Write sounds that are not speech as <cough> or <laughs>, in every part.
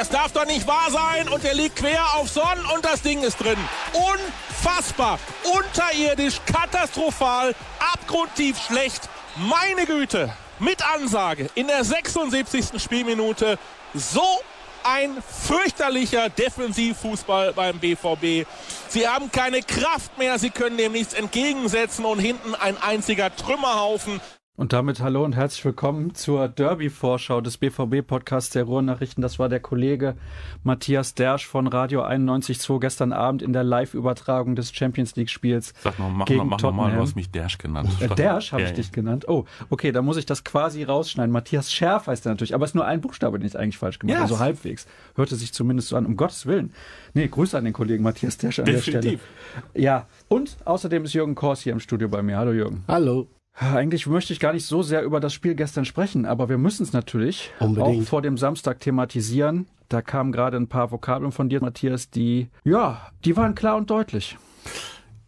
das darf doch nicht wahr sein. Und er liegt quer auf Sonn und das Ding ist drin. Unfassbar, unterirdisch, katastrophal, abgrundtief schlecht. Meine Güte, mit Ansage in der 76. Spielminute. So ein fürchterlicher Defensivfußball beim BVB. Sie haben keine Kraft mehr, sie können dem nichts entgegensetzen und hinten ein einziger Trümmerhaufen. Und damit hallo und herzlich willkommen zur Derby-Vorschau des BVB-Podcasts der Ruhrnachrichten. Das war der Kollege Matthias Dersch von Radio 91.2 gestern Abend in der Live-Übertragung des Champions League-Spiels. Sag noch, mach, gegen mach nochmal, du hast mich Dersch genannt. Äh, Dersch habe ja, ich dich genannt. Oh, okay, da muss ich das quasi rausschneiden. Matthias Scherf heißt er natürlich, aber es ist nur ein Buchstabe, den ich eigentlich falsch gemacht habe. Yes. Also halbwegs. Hörte sich zumindest so an, um Gottes Willen. Nee, Grüße an den Kollegen Matthias Dersch an Definitiv. der Stelle. Ja, und außerdem ist Jürgen Kors hier im Studio bei mir. Hallo Jürgen. Hallo. Eigentlich möchte ich gar nicht so sehr über das Spiel gestern sprechen, aber wir müssen es natürlich Unbedingt. auch vor dem Samstag thematisieren. Da kamen gerade ein paar Vokabeln von dir, Matthias, die, ja, die waren klar und deutlich.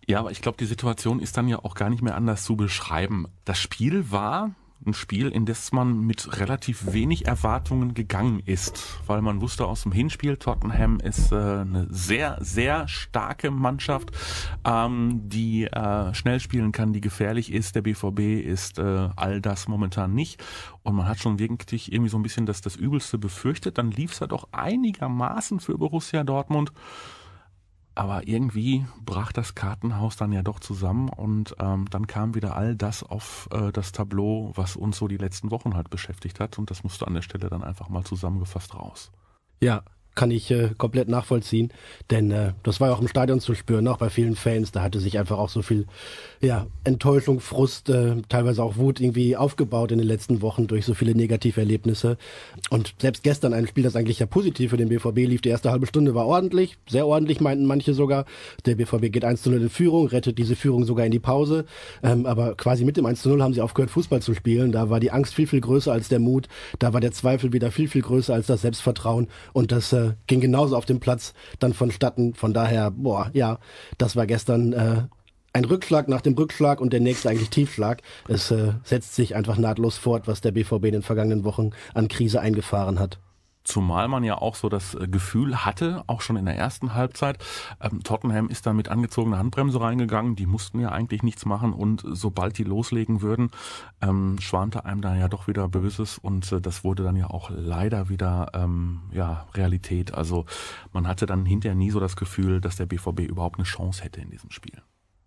Ja, aber ich glaube, die Situation ist dann ja auch gar nicht mehr anders zu beschreiben. Das Spiel war ein Spiel, in das man mit relativ wenig Erwartungen gegangen ist, weil man wusste aus dem Hinspiel, Tottenham ist äh, eine sehr, sehr starke Mannschaft, ähm, die äh, schnell spielen kann, die gefährlich ist. Der BVB ist äh, all das momentan nicht. Und man hat schon wirklich irgendwie so ein bisschen das, das Übelste befürchtet. Dann lief es halt auch einigermaßen für Borussia Dortmund. Aber irgendwie brach das Kartenhaus dann ja doch zusammen und ähm, dann kam wieder all das auf äh, das Tableau, was uns so die letzten Wochen halt beschäftigt hat und das musste an der Stelle dann einfach mal zusammengefasst raus. Ja, kann ich äh, komplett nachvollziehen, denn äh, das war ja auch im Stadion zu spüren, auch bei vielen Fans. Da hatte sich einfach auch so viel ja, Enttäuschung, Frust, äh, teilweise auch Wut irgendwie aufgebaut in den letzten Wochen durch so viele Negativerlebnisse. Und selbst gestern ein Spiel, das eigentlich ja positiv für den BVB lief, die erste halbe Stunde war ordentlich, sehr ordentlich meinten manche sogar. Der BVB geht 1 zu 0 in Führung, rettet diese Führung sogar in die Pause. Ähm, aber quasi mit dem 1 zu 0 haben sie aufgehört, Fußball zu spielen. Da war die Angst viel, viel größer als der Mut. Da war der Zweifel wieder viel, viel größer als das Selbstvertrauen. Und das äh, äh, ging genauso auf dem Platz dann vonstatten. Von daher, boah, ja, das war gestern äh, ein Rückschlag nach dem Rückschlag und der nächste eigentlich Tiefschlag. Es äh, setzt sich einfach nahtlos fort, was der BVB in den vergangenen Wochen an Krise eingefahren hat. Zumal man ja auch so das äh, Gefühl hatte, auch schon in der ersten Halbzeit, ähm, Tottenham ist da mit angezogener Handbremse reingegangen, die mussten ja eigentlich nichts machen und sobald die loslegen würden, ähm, schwante einem da ja doch wieder Böses und äh, das wurde dann ja auch leider wieder ähm, ja, Realität. Also man hatte dann hinterher nie so das Gefühl, dass der BVB überhaupt eine Chance hätte in diesem Spiel.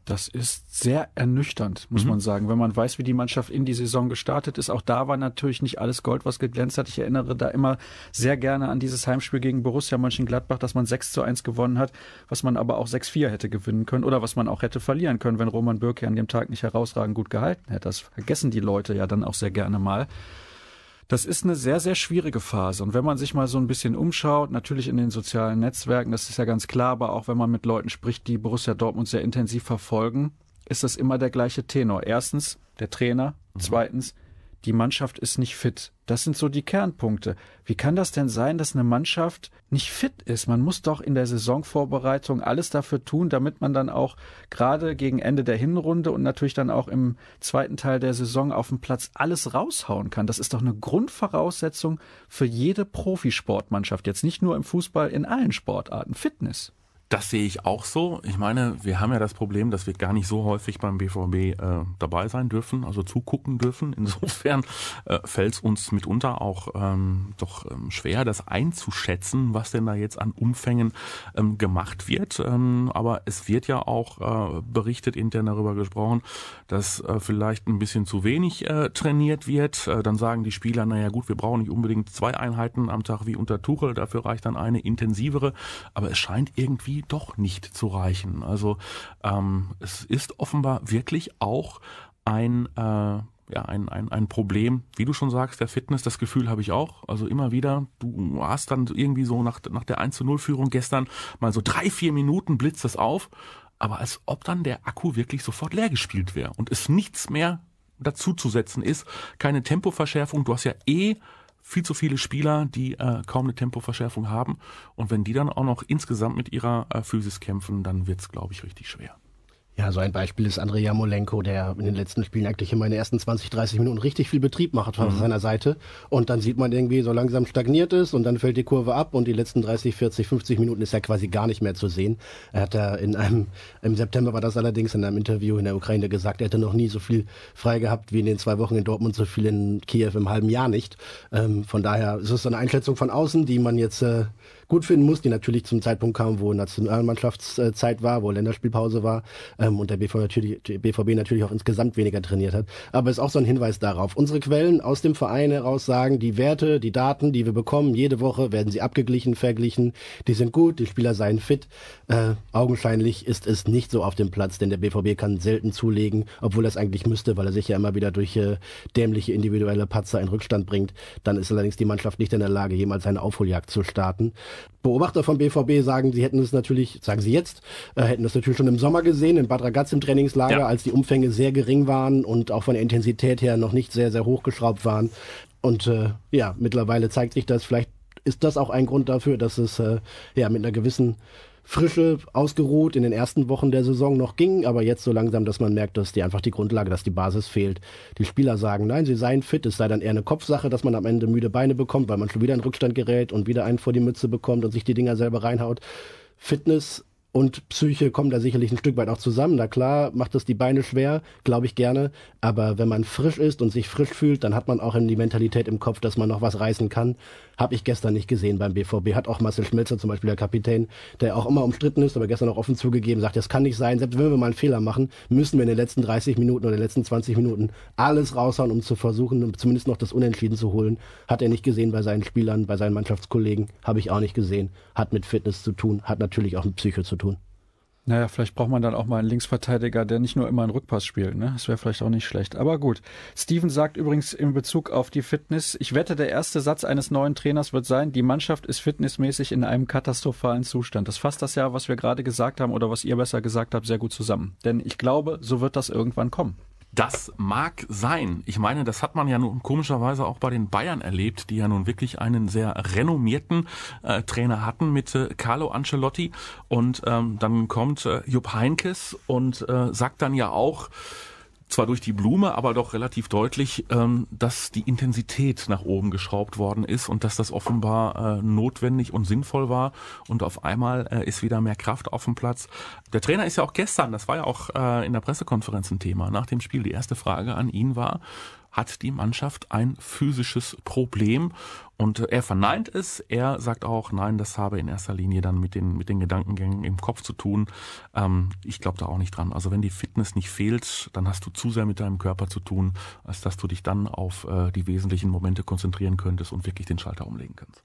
Das ist sehr ernüchternd, muss mhm. man sagen, wenn man weiß, wie die Mannschaft in die Saison gestartet ist. Auch da war natürlich nicht alles Gold, was geglänzt hat. Ich erinnere da immer sehr gerne an dieses Heimspiel gegen Borussia Mönchengladbach, dass man 6 zu 1 gewonnen hat, was man aber auch 6-4 hätte gewinnen können oder was man auch hätte verlieren können, wenn Roman Bürki an dem Tag nicht herausragend gut gehalten hätte. Das vergessen die Leute ja dann auch sehr gerne mal. Das ist eine sehr, sehr schwierige Phase. Und wenn man sich mal so ein bisschen umschaut, natürlich in den sozialen Netzwerken, das ist ja ganz klar, aber auch wenn man mit Leuten spricht, die Borussia Dortmund sehr intensiv verfolgen, ist das immer der gleiche Tenor. Erstens der Trainer, mhm. zweitens die Mannschaft ist nicht fit. Das sind so die Kernpunkte. Wie kann das denn sein, dass eine Mannschaft nicht fit ist? Man muss doch in der Saisonvorbereitung alles dafür tun, damit man dann auch gerade gegen Ende der Hinrunde und natürlich dann auch im zweiten Teil der Saison auf dem Platz alles raushauen kann. Das ist doch eine Grundvoraussetzung für jede Profisportmannschaft. Jetzt nicht nur im Fußball, in allen Sportarten. Fitness. Das sehe ich auch so. Ich meine, wir haben ja das Problem, dass wir gar nicht so häufig beim BVB äh, dabei sein dürfen, also zugucken dürfen. <laughs> Insofern äh, fällt es uns mitunter auch ähm, doch ähm, schwer, das einzuschätzen, was denn da jetzt an Umfängen ähm, gemacht wird. Ähm, aber es wird ja auch äh, berichtet, intern darüber gesprochen, dass äh, vielleicht ein bisschen zu wenig äh, trainiert wird. Äh, dann sagen die Spieler, naja gut, wir brauchen nicht unbedingt zwei Einheiten am Tag wie unter Tuchel, dafür reicht dann eine intensivere. Aber es scheint irgendwie irgendwie doch nicht zu reichen. Also ähm, es ist offenbar wirklich auch ein äh, ja, ein, ein, ein Problem, wie du schon sagst, der Fitness, das Gefühl habe ich auch. Also immer wieder, du hast dann irgendwie so nach, nach der 1 zu 0 Führung gestern mal so drei, vier Minuten blitzt das auf, aber als ob dann der Akku wirklich sofort leer gespielt wäre und es nichts mehr dazuzusetzen ist. Keine Tempoverschärfung, du hast ja eh viel zu viele Spieler, die äh, kaum eine Tempoverschärfung haben. Und wenn die dann auch noch insgesamt mit ihrer äh, Physis kämpfen, dann wird's, glaube ich, richtig schwer. Ja, so ein Beispiel ist Andrei Jamolenko, der in den letzten Spielen eigentlich immer in den ersten 20, 30 Minuten richtig viel Betrieb macht auf mhm. seiner Seite. Und dann sieht man irgendwie, so langsam stagniert ist und dann fällt die Kurve ab und die letzten 30, 40, 50 Minuten ist er quasi gar nicht mehr zu sehen. Er hat da in einem, im September war das allerdings in einem Interview in der Ukraine gesagt, er hätte noch nie so viel frei gehabt wie in den zwei Wochen in Dortmund, so viel in Kiew im halben Jahr nicht. Ähm, von daher ist es eine Einschätzung von außen, die man jetzt äh, gut finden muss, die natürlich zum Zeitpunkt kam, wo Nationalmannschaftszeit war, wo Länderspielpause war ähm, und der BVB natürlich, BVB natürlich auch insgesamt weniger trainiert hat. Aber es ist auch so ein Hinweis darauf. Unsere Quellen aus dem Verein heraus sagen, die Werte, die Daten, die wir bekommen, jede Woche werden sie abgeglichen, verglichen. Die sind gut, die Spieler seien fit. Äh, augenscheinlich ist es nicht so auf dem Platz, denn der BVB kann selten zulegen, obwohl er es eigentlich müsste, weil er sich ja immer wieder durch äh, dämliche individuelle Patzer in Rückstand bringt. Dann ist allerdings die Mannschaft nicht in der Lage, jemals eine Aufholjagd zu starten. Beobachter vom BVB sagen, sie hätten es natürlich, sagen sie jetzt, äh, hätten das natürlich schon im Sommer gesehen, in Bad Ragaz im Trainingslager, ja. als die Umfänge sehr gering waren und auch von der Intensität her noch nicht sehr, sehr hochgeschraubt waren. Und äh, ja, mittlerweile zeigt sich das, vielleicht ist das auch ein Grund dafür, dass es äh, ja mit einer gewissen Frische, ausgeruht in den ersten Wochen der Saison noch ging, aber jetzt so langsam, dass man merkt, dass die einfach die Grundlage, dass die Basis fehlt. Die Spieler sagen, nein, sie seien fit, es sei dann eher eine Kopfsache, dass man am Ende müde Beine bekommt, weil man schon wieder in Rückstand gerät und wieder einen vor die Mütze bekommt und sich die Dinger selber reinhaut. Fitness und Psyche kommen da sicherlich ein Stück weit auch zusammen. Na klar, macht das die Beine schwer, glaube ich gerne. Aber wenn man frisch ist und sich frisch fühlt, dann hat man auch die Mentalität im Kopf, dass man noch was reißen kann. Habe ich gestern nicht gesehen beim BVB. Hat auch Marcel Schmelzer, zum Beispiel der Kapitän, der auch immer umstritten ist, aber gestern auch offen zugegeben, sagt, das kann nicht sein. Selbst wenn wir mal einen Fehler machen, müssen wir in den letzten 30 Minuten oder den letzten 20 Minuten alles raushauen, um zu versuchen, zumindest noch das Unentschieden zu holen. Hat er nicht gesehen bei seinen Spielern, bei seinen Mannschaftskollegen. Habe ich auch nicht gesehen. Hat mit Fitness zu tun, hat natürlich auch mit Psyche zu tun. Naja, vielleicht braucht man dann auch mal einen Linksverteidiger, der nicht nur immer einen Rückpass spielt. Ne? Das wäre vielleicht auch nicht schlecht. Aber gut. Steven sagt übrigens in Bezug auf die Fitness, ich wette, der erste Satz eines neuen Trainers wird sein, die Mannschaft ist fitnessmäßig in einem katastrophalen Zustand. Das fasst das ja, was wir gerade gesagt haben oder was ihr besser gesagt habt, sehr gut zusammen. Denn ich glaube, so wird das irgendwann kommen. Das mag sein. Ich meine, das hat man ja nun komischerweise auch bei den Bayern erlebt, die ja nun wirklich einen sehr renommierten äh, Trainer hatten mit äh, Carlo Ancelotti. Und ähm, dann kommt äh, Jupp Heinkes und äh, sagt dann ja auch, zwar durch die Blume, aber doch relativ deutlich, ähm, dass die Intensität nach oben geschraubt worden ist und dass das offenbar äh, notwendig und sinnvoll war. Und auf einmal äh, ist wieder mehr Kraft auf dem Platz. Der Trainer ist ja auch gestern, das war ja auch äh, in der Pressekonferenz ein Thema, nach dem Spiel die erste Frage an ihn war, hat die Mannschaft ein physisches Problem. Und er verneint es. Er sagt auch, nein, das habe in erster Linie dann mit den, mit den Gedankengängen im Kopf zu tun. Ähm, ich glaube da auch nicht dran. Also wenn die Fitness nicht fehlt, dann hast du zu sehr mit deinem Körper zu tun, als dass du dich dann auf äh, die wesentlichen Momente konzentrieren könntest und wirklich den Schalter umlegen kannst.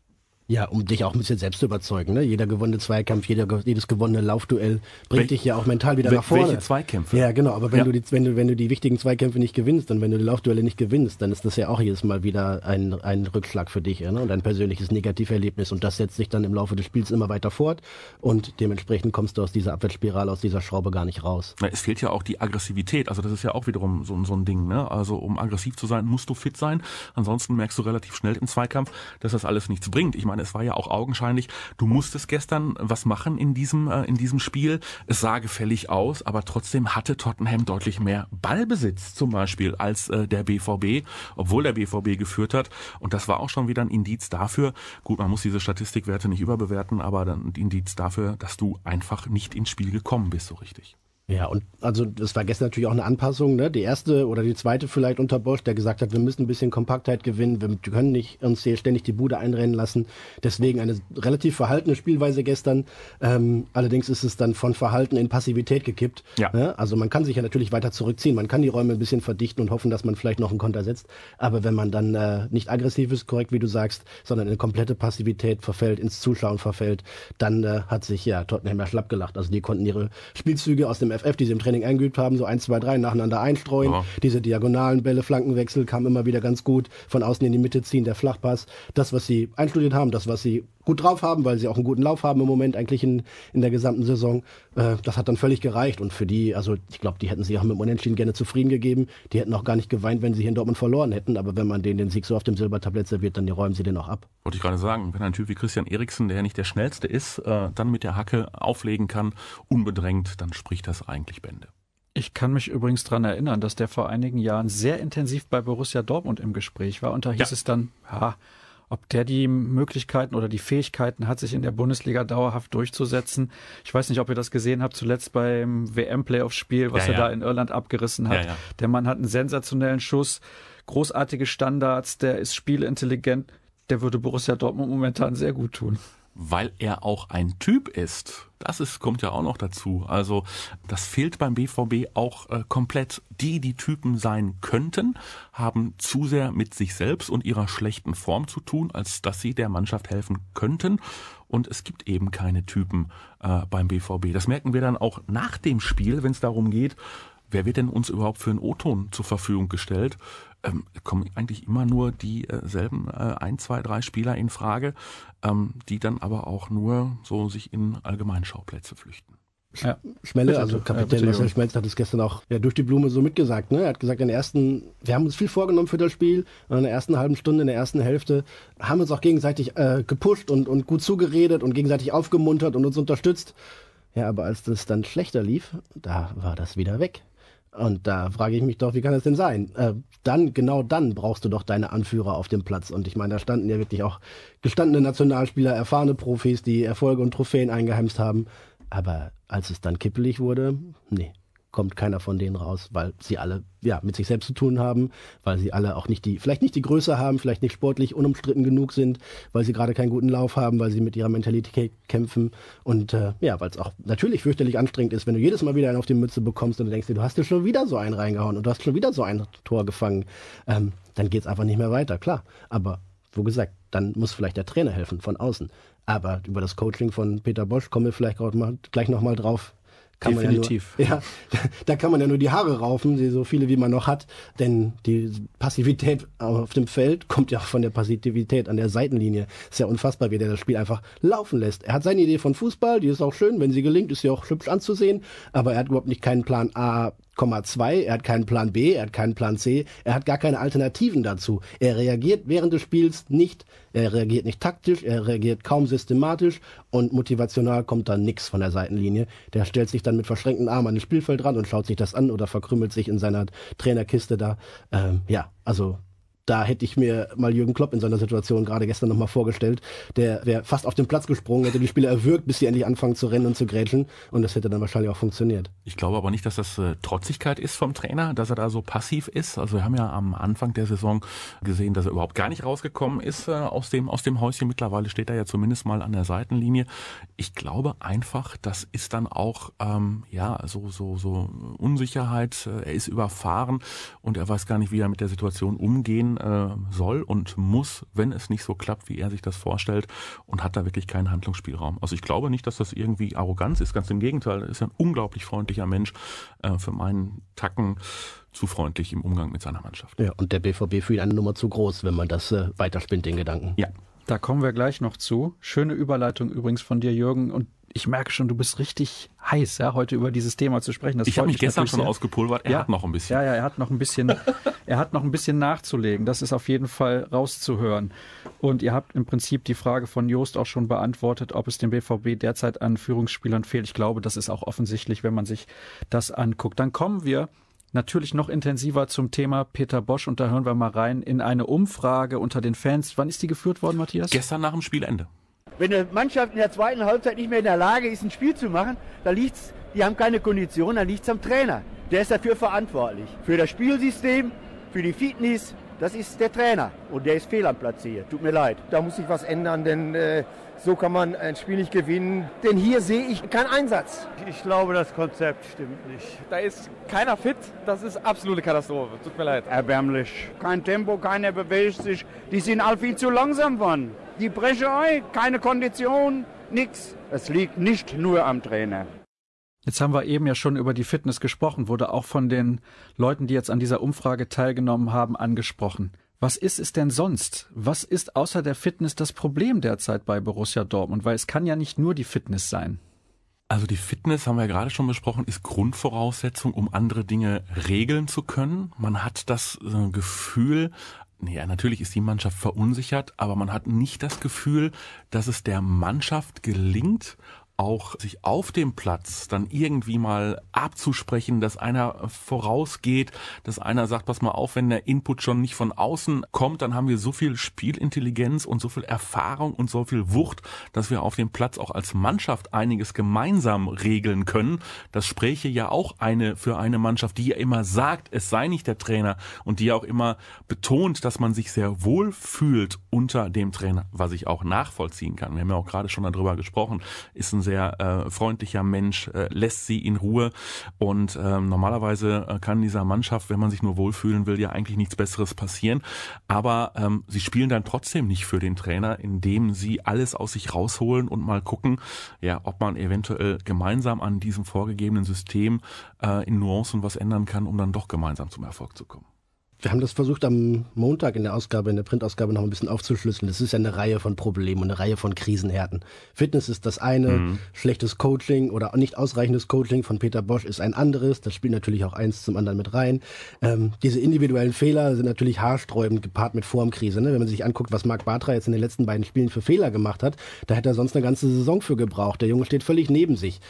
Ja, um dich auch ein bisschen selbst zu überzeugen. Ne? Jeder gewonnene Zweikampf, jeder, jedes gewonnene Laufduell bringt Wel dich ja auch mental wieder nach vorne. Welche Zweikämpfe? Ja, genau. Aber wenn ja. du die, wenn du, wenn du die wichtigen Zweikämpfe nicht gewinnst und wenn du die Laufduelle nicht gewinnst, dann ist das ja auch jedes Mal wieder ein, ein Rückschlag für dich ja, ne? und ein persönliches Negativerlebnis. Und das setzt sich dann im Laufe des Spiels immer weiter fort und dementsprechend kommst du aus dieser Abwärtsspirale, aus dieser Schraube gar nicht raus. Na, es fehlt ja auch die Aggressivität. Also das ist ja auch wiederum so, so ein Ding. Ne? Also um aggressiv zu sein, musst du fit sein. Ansonsten merkst du relativ schnell im Zweikampf, dass das alles nichts bringt. Ich meine, es war ja auch augenscheinlich du musstest gestern was machen in diesem, äh, in diesem Spiel. Es sah gefällig aus, aber trotzdem hatte Tottenham deutlich mehr Ballbesitz zum Beispiel als äh, der BVB, obwohl der BVB geführt hat. Und das war auch schon wieder ein Indiz dafür. Gut, man muss diese Statistikwerte nicht überbewerten, aber dann ein Indiz dafür, dass du einfach nicht ins Spiel gekommen bist so richtig. Ja, und also das war gestern natürlich auch eine Anpassung, ne? Die erste oder die zweite vielleicht unter Bosch, der gesagt hat, wir müssen ein bisschen Kompaktheit gewinnen, wir können nicht uns hier ständig die Bude einrennen lassen. Deswegen eine relativ verhaltene Spielweise gestern. Ähm, allerdings ist es dann von Verhalten in Passivität gekippt. Ja. Ne? Also man kann sich ja natürlich weiter zurückziehen, man kann die Räume ein bisschen verdichten und hoffen, dass man vielleicht noch einen Konter setzt. Aber wenn man dann äh, nicht aggressiv ist, korrekt wie du sagst, sondern in komplette Passivität verfällt, ins Zuschauen verfällt, dann äh, hat sich ja Tottenham ja schlapp gelacht. Also die konnten ihre Spielzüge aus dem FF, die sie im Training eingeübt haben, so eins, zwei, drei nacheinander einstreuen. Ja. Diese diagonalen Bälle, Flankenwechsel kamen immer wieder ganz gut. Von außen in die Mitte ziehen, der Flachpass. Das, was sie einstudiert haben, das, was sie gut drauf haben, weil sie auch einen guten Lauf haben im Moment eigentlich in, in der gesamten Saison. Äh, das hat dann völlig gereicht und für die, also ich glaube, die hätten sich auch mit dem Unentschieden gerne zufrieden gegeben. Die hätten auch gar nicht geweint, wenn sie hier in Dortmund verloren hätten, aber wenn man denen den Sieg so auf dem Silbertablett serviert, dann räumen sie den auch ab. Wollte ich gerade sagen, wenn ein Typ wie Christian Eriksen, der ja nicht der schnellste ist, äh, dann mit der Hacke auflegen kann, unbedrängt, dann spricht das eigentlich Bände. Ich kann mich übrigens dran erinnern, dass der vor einigen Jahren sehr intensiv bei Borussia Dortmund im Gespräch war und da hieß ja. es dann, ja, ob der die Möglichkeiten oder die Fähigkeiten hat, sich in der Bundesliga dauerhaft durchzusetzen. Ich weiß nicht, ob ihr das gesehen habt, zuletzt beim WM-Playoff-Spiel, was ja, er ja. da in Irland abgerissen hat. Ja, der Mann hat einen sensationellen Schuss, großartige Standards, der ist spielintelligent. Der würde Borussia Dortmund momentan sehr gut tun weil er auch ein Typ ist. Das ist, kommt ja auch noch dazu. Also das fehlt beim BVB auch äh, komplett. Die, die Typen sein könnten, haben zu sehr mit sich selbst und ihrer schlechten Form zu tun, als dass sie der Mannschaft helfen könnten. Und es gibt eben keine Typen äh, beim BVB. Das merken wir dann auch nach dem Spiel, wenn es darum geht, wer wird denn uns überhaupt für einen O-Ton zur Verfügung gestellt? Ähm, kommen eigentlich immer nur dieselben äh, ein, zwei, drei Spieler in Frage, ähm, die dann aber auch nur so sich in Allgemeinschauplätze flüchten. Ja. Schmelle, also Kapitän Marcel Schmelz hat es gestern auch ja, durch die Blume so mitgesagt. Ne? Er hat gesagt, in der ersten, wir haben uns viel vorgenommen für das Spiel. Und in der ersten halben Stunde, in der ersten Hälfte haben wir uns auch gegenseitig äh, gepusht und, und gut zugeredet und gegenseitig aufgemuntert und uns unterstützt. Ja, aber als das dann schlechter lief, da war das wieder weg. Und da frage ich mich doch, wie kann das denn sein? Äh, dann, genau dann brauchst du doch deine Anführer auf dem Platz. Und ich meine, da standen ja wirklich auch gestandene Nationalspieler, erfahrene Profis, die Erfolge und Trophäen eingeheimst haben. Aber als es dann kippelig wurde, nee, kommt keiner von denen raus, weil sie alle ja mit sich selbst zu tun haben, weil sie alle auch nicht die, vielleicht nicht die Größe haben, vielleicht nicht sportlich unumstritten genug sind, weil sie gerade keinen guten Lauf haben, weil sie mit ihrer Mentalität kämpfen und äh, ja, weil es auch natürlich fürchterlich anstrengend ist, wenn du jedes Mal wieder einen auf die Mütze bekommst und du denkst dir, du hast dir schon wieder so einen reingehauen und du hast schon wieder so ein Tor gefangen, ähm, dann geht's einfach nicht mehr weiter, klar. Aber wo gesagt, dann muss vielleicht der Trainer helfen von außen. Aber über das Coaching von Peter Bosch kommen wir vielleicht mal, gleich nochmal drauf kann Definitiv. Man ja, nur, ja, <laughs> da kann man ja nur die Haare raufen, so viele wie man noch hat. Denn die Passivität auf dem Feld kommt ja auch von der Passivität an der Seitenlinie. Ist ja unfassbar, wie der das Spiel einfach laufen lässt. Er hat seine Idee von Fußball, die ist auch schön, wenn sie gelingt, ist sie auch hübsch anzusehen. Aber er hat überhaupt nicht keinen Plan A, 2, er hat keinen Plan B, er hat keinen Plan C, er hat gar keine Alternativen dazu. Er reagiert während des Spiels nicht, er reagiert nicht taktisch, er reagiert kaum systematisch und motivational kommt da nichts von der Seitenlinie. Der stellt sich dann mit verschränkten Armen an das Spielfeld ran und schaut sich das an oder verkrümmelt sich in seiner Trainerkiste da. Ähm, ja, also da hätte ich mir mal Jürgen Klopp in seiner Situation gerade gestern nochmal vorgestellt. Der wäre fast auf den Platz gesprungen, hätte die Spieler erwürgt, bis sie endlich anfangen zu rennen und zu grätschen. Und das hätte dann wahrscheinlich auch funktioniert. Ich glaube aber nicht, dass das äh, Trotzigkeit ist vom Trainer, dass er da so passiv ist. Also wir haben ja am Anfang der Saison gesehen, dass er überhaupt gar nicht rausgekommen ist äh, aus, dem, aus dem Häuschen. Mittlerweile steht er ja zumindest mal an der Seitenlinie. Ich glaube einfach, das ist dann auch ähm, ja so, so, so Unsicherheit. Er ist überfahren und er weiß gar nicht, wie er mit der Situation umgehen äh, soll und muss, wenn es nicht so klappt, wie er sich das vorstellt und hat da wirklich keinen Handlungsspielraum. Also ich glaube nicht, dass das irgendwie Arroganz ist, ganz im Gegenteil, er ist ein unglaublich freundlicher Mensch, äh, für meinen Tacken zu freundlich im Umgang mit seiner Mannschaft. Ja, und der BVB für ihn eine Nummer zu groß, wenn man das äh, weiterspinnt, den Gedanken. Ja. Da kommen wir gleich noch zu. Schöne Überleitung übrigens von dir, Jürgen. Und ich merke schon, du bist richtig heiß, ja, heute über dieses Thema zu sprechen. Das ich habe mich gestern schon sehr. ausgepulvert. Er ja, hat noch ein bisschen. Ja, ja, er hat noch ein bisschen, <laughs> er hat noch ein bisschen nachzulegen. Das ist auf jeden Fall rauszuhören. Und ihr habt im Prinzip die Frage von Joost auch schon beantwortet, ob es dem BVB derzeit an Führungsspielern fehlt. Ich glaube, das ist auch offensichtlich, wenn man sich das anguckt. Dann kommen wir natürlich noch intensiver zum Thema Peter Bosch und da hören wir mal rein in eine Umfrage unter den Fans. Wann ist die geführt worden, Matthias? Gestern nach dem Spielende. Wenn eine Mannschaft in der zweiten Halbzeit nicht mehr in der Lage ist, ein Spiel zu machen, dann liegt's, die haben keine Kondition, dann liegt es am Trainer. Der ist dafür verantwortlich. Für das Spielsystem, für die Fitness, das ist der Trainer. Und der ist fehl am Platz hier. Tut mir leid. Da muss sich was ändern, denn äh, so kann man ein Spiel nicht gewinnen. Denn hier sehe ich keinen Einsatz. Ich glaube, das Konzept stimmt nicht. Da ist keiner fit. Das ist absolute Katastrophe. Tut mir leid. Erbärmlich. Kein Tempo, keiner bewegt sich. Die sind all viel zu langsam geworden. Die Brecherei, keine Kondition, nichts. Es liegt nicht nur am Trainer. Jetzt haben wir eben ja schon über die Fitness gesprochen, wurde auch von den Leuten, die jetzt an dieser Umfrage teilgenommen haben, angesprochen. Was ist es denn sonst? Was ist außer der Fitness das Problem derzeit bei Borussia Dortmund? Weil es kann ja nicht nur die Fitness sein. Also die Fitness, haben wir ja gerade schon besprochen, ist Grundvoraussetzung, um andere Dinge regeln zu können. Man hat das äh, Gefühl, ja, natürlich ist die Mannschaft verunsichert, aber man hat nicht das Gefühl, dass es der Mannschaft gelingt, auch sich auf dem Platz dann irgendwie mal abzusprechen, dass einer vorausgeht, dass einer sagt, pass mal auf, wenn der Input schon nicht von außen kommt, dann haben wir so viel Spielintelligenz und so viel Erfahrung und so viel Wucht, dass wir auf dem Platz auch als Mannschaft einiges gemeinsam regeln können. Das spräche ja auch eine für eine Mannschaft, die ja immer sagt, es sei nicht der Trainer und die ja auch immer betont, dass man sich sehr wohl fühlt unter dem Trainer, was ich auch nachvollziehen kann. Wir haben ja auch gerade schon darüber gesprochen, ist ein sehr äh, freundlicher Mensch, äh, lässt sie in Ruhe und äh, normalerweise äh, kann dieser Mannschaft, wenn man sich nur wohlfühlen will, ja eigentlich nichts Besseres passieren. Aber ähm, sie spielen dann trotzdem nicht für den Trainer, indem sie alles aus sich rausholen und mal gucken, ja, ob man eventuell gemeinsam an diesem vorgegebenen System äh, in Nuancen was ändern kann, um dann doch gemeinsam zum Erfolg zu kommen. Wir haben das versucht am Montag in der Ausgabe, in der Printausgabe noch ein bisschen aufzuschlüsseln. Das ist ja eine Reihe von Problemen und eine Reihe von Krisenhärten. Fitness ist das eine, mhm. schlechtes Coaching oder nicht ausreichendes Coaching von Peter Bosch ist ein anderes. Das spielt natürlich auch eins zum anderen mit rein. Ähm, diese individuellen Fehler sind natürlich haarsträubend gepaart mit Formkrise. Ne? Wenn man sich anguckt, was Marc Bartra jetzt in den letzten beiden Spielen für Fehler gemacht hat, da hätte er sonst eine ganze Saison für gebraucht. Der Junge steht völlig neben sich.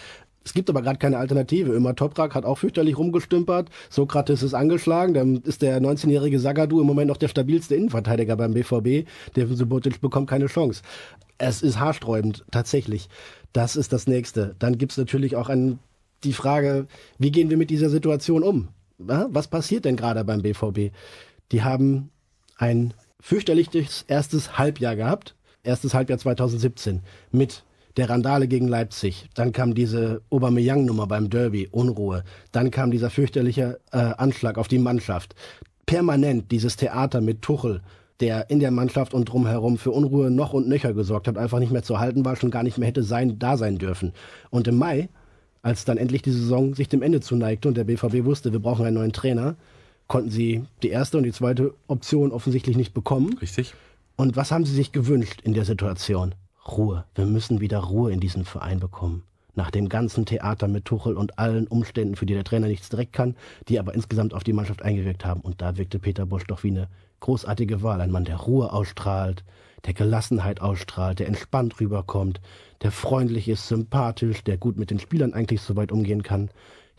Es gibt aber gerade keine Alternative. Immer Toprak hat auch fürchterlich rumgestümpert. Sokrates ist angeschlagen. Dann ist der 19-jährige Sagadu im Moment noch der stabilste Innenverteidiger beim BVB. Der Subotic bekommt keine Chance. Es ist haarsträubend, tatsächlich. Das ist das Nächste. Dann gibt's natürlich auch ein, die Frage, wie gehen wir mit dieser Situation um? Was passiert denn gerade beim BVB? Die haben ein fürchterliches erstes Halbjahr gehabt. Erstes Halbjahr 2017 mit der Randale gegen Leipzig, dann kam diese Aubameyang-Nummer beim Derby, Unruhe, dann kam dieser fürchterliche äh, Anschlag auf die Mannschaft. Permanent dieses Theater mit Tuchel, der in der Mannschaft und drumherum für Unruhe noch und nöcher gesorgt hat, einfach nicht mehr zu halten war, schon gar nicht mehr hätte sein, da sein dürfen. Und im Mai, als dann endlich die Saison sich dem Ende zuneigte und der BVB wusste, wir brauchen einen neuen Trainer, konnten sie die erste und die zweite Option offensichtlich nicht bekommen. Richtig. Und was haben sie sich gewünscht in der Situation? Ruhe. Wir müssen wieder Ruhe in diesen Verein bekommen. Nach dem ganzen Theater mit Tuchel und allen Umständen, für die der Trainer nichts direkt kann, die aber insgesamt auf die Mannschaft eingewirkt haben. Und da wirkte Peter Bosch doch wie eine großartige Wahl. Ein Mann, der Ruhe ausstrahlt, der Gelassenheit ausstrahlt, der entspannt rüberkommt, der freundlich ist, sympathisch, der gut mit den Spielern eigentlich so weit umgehen kann.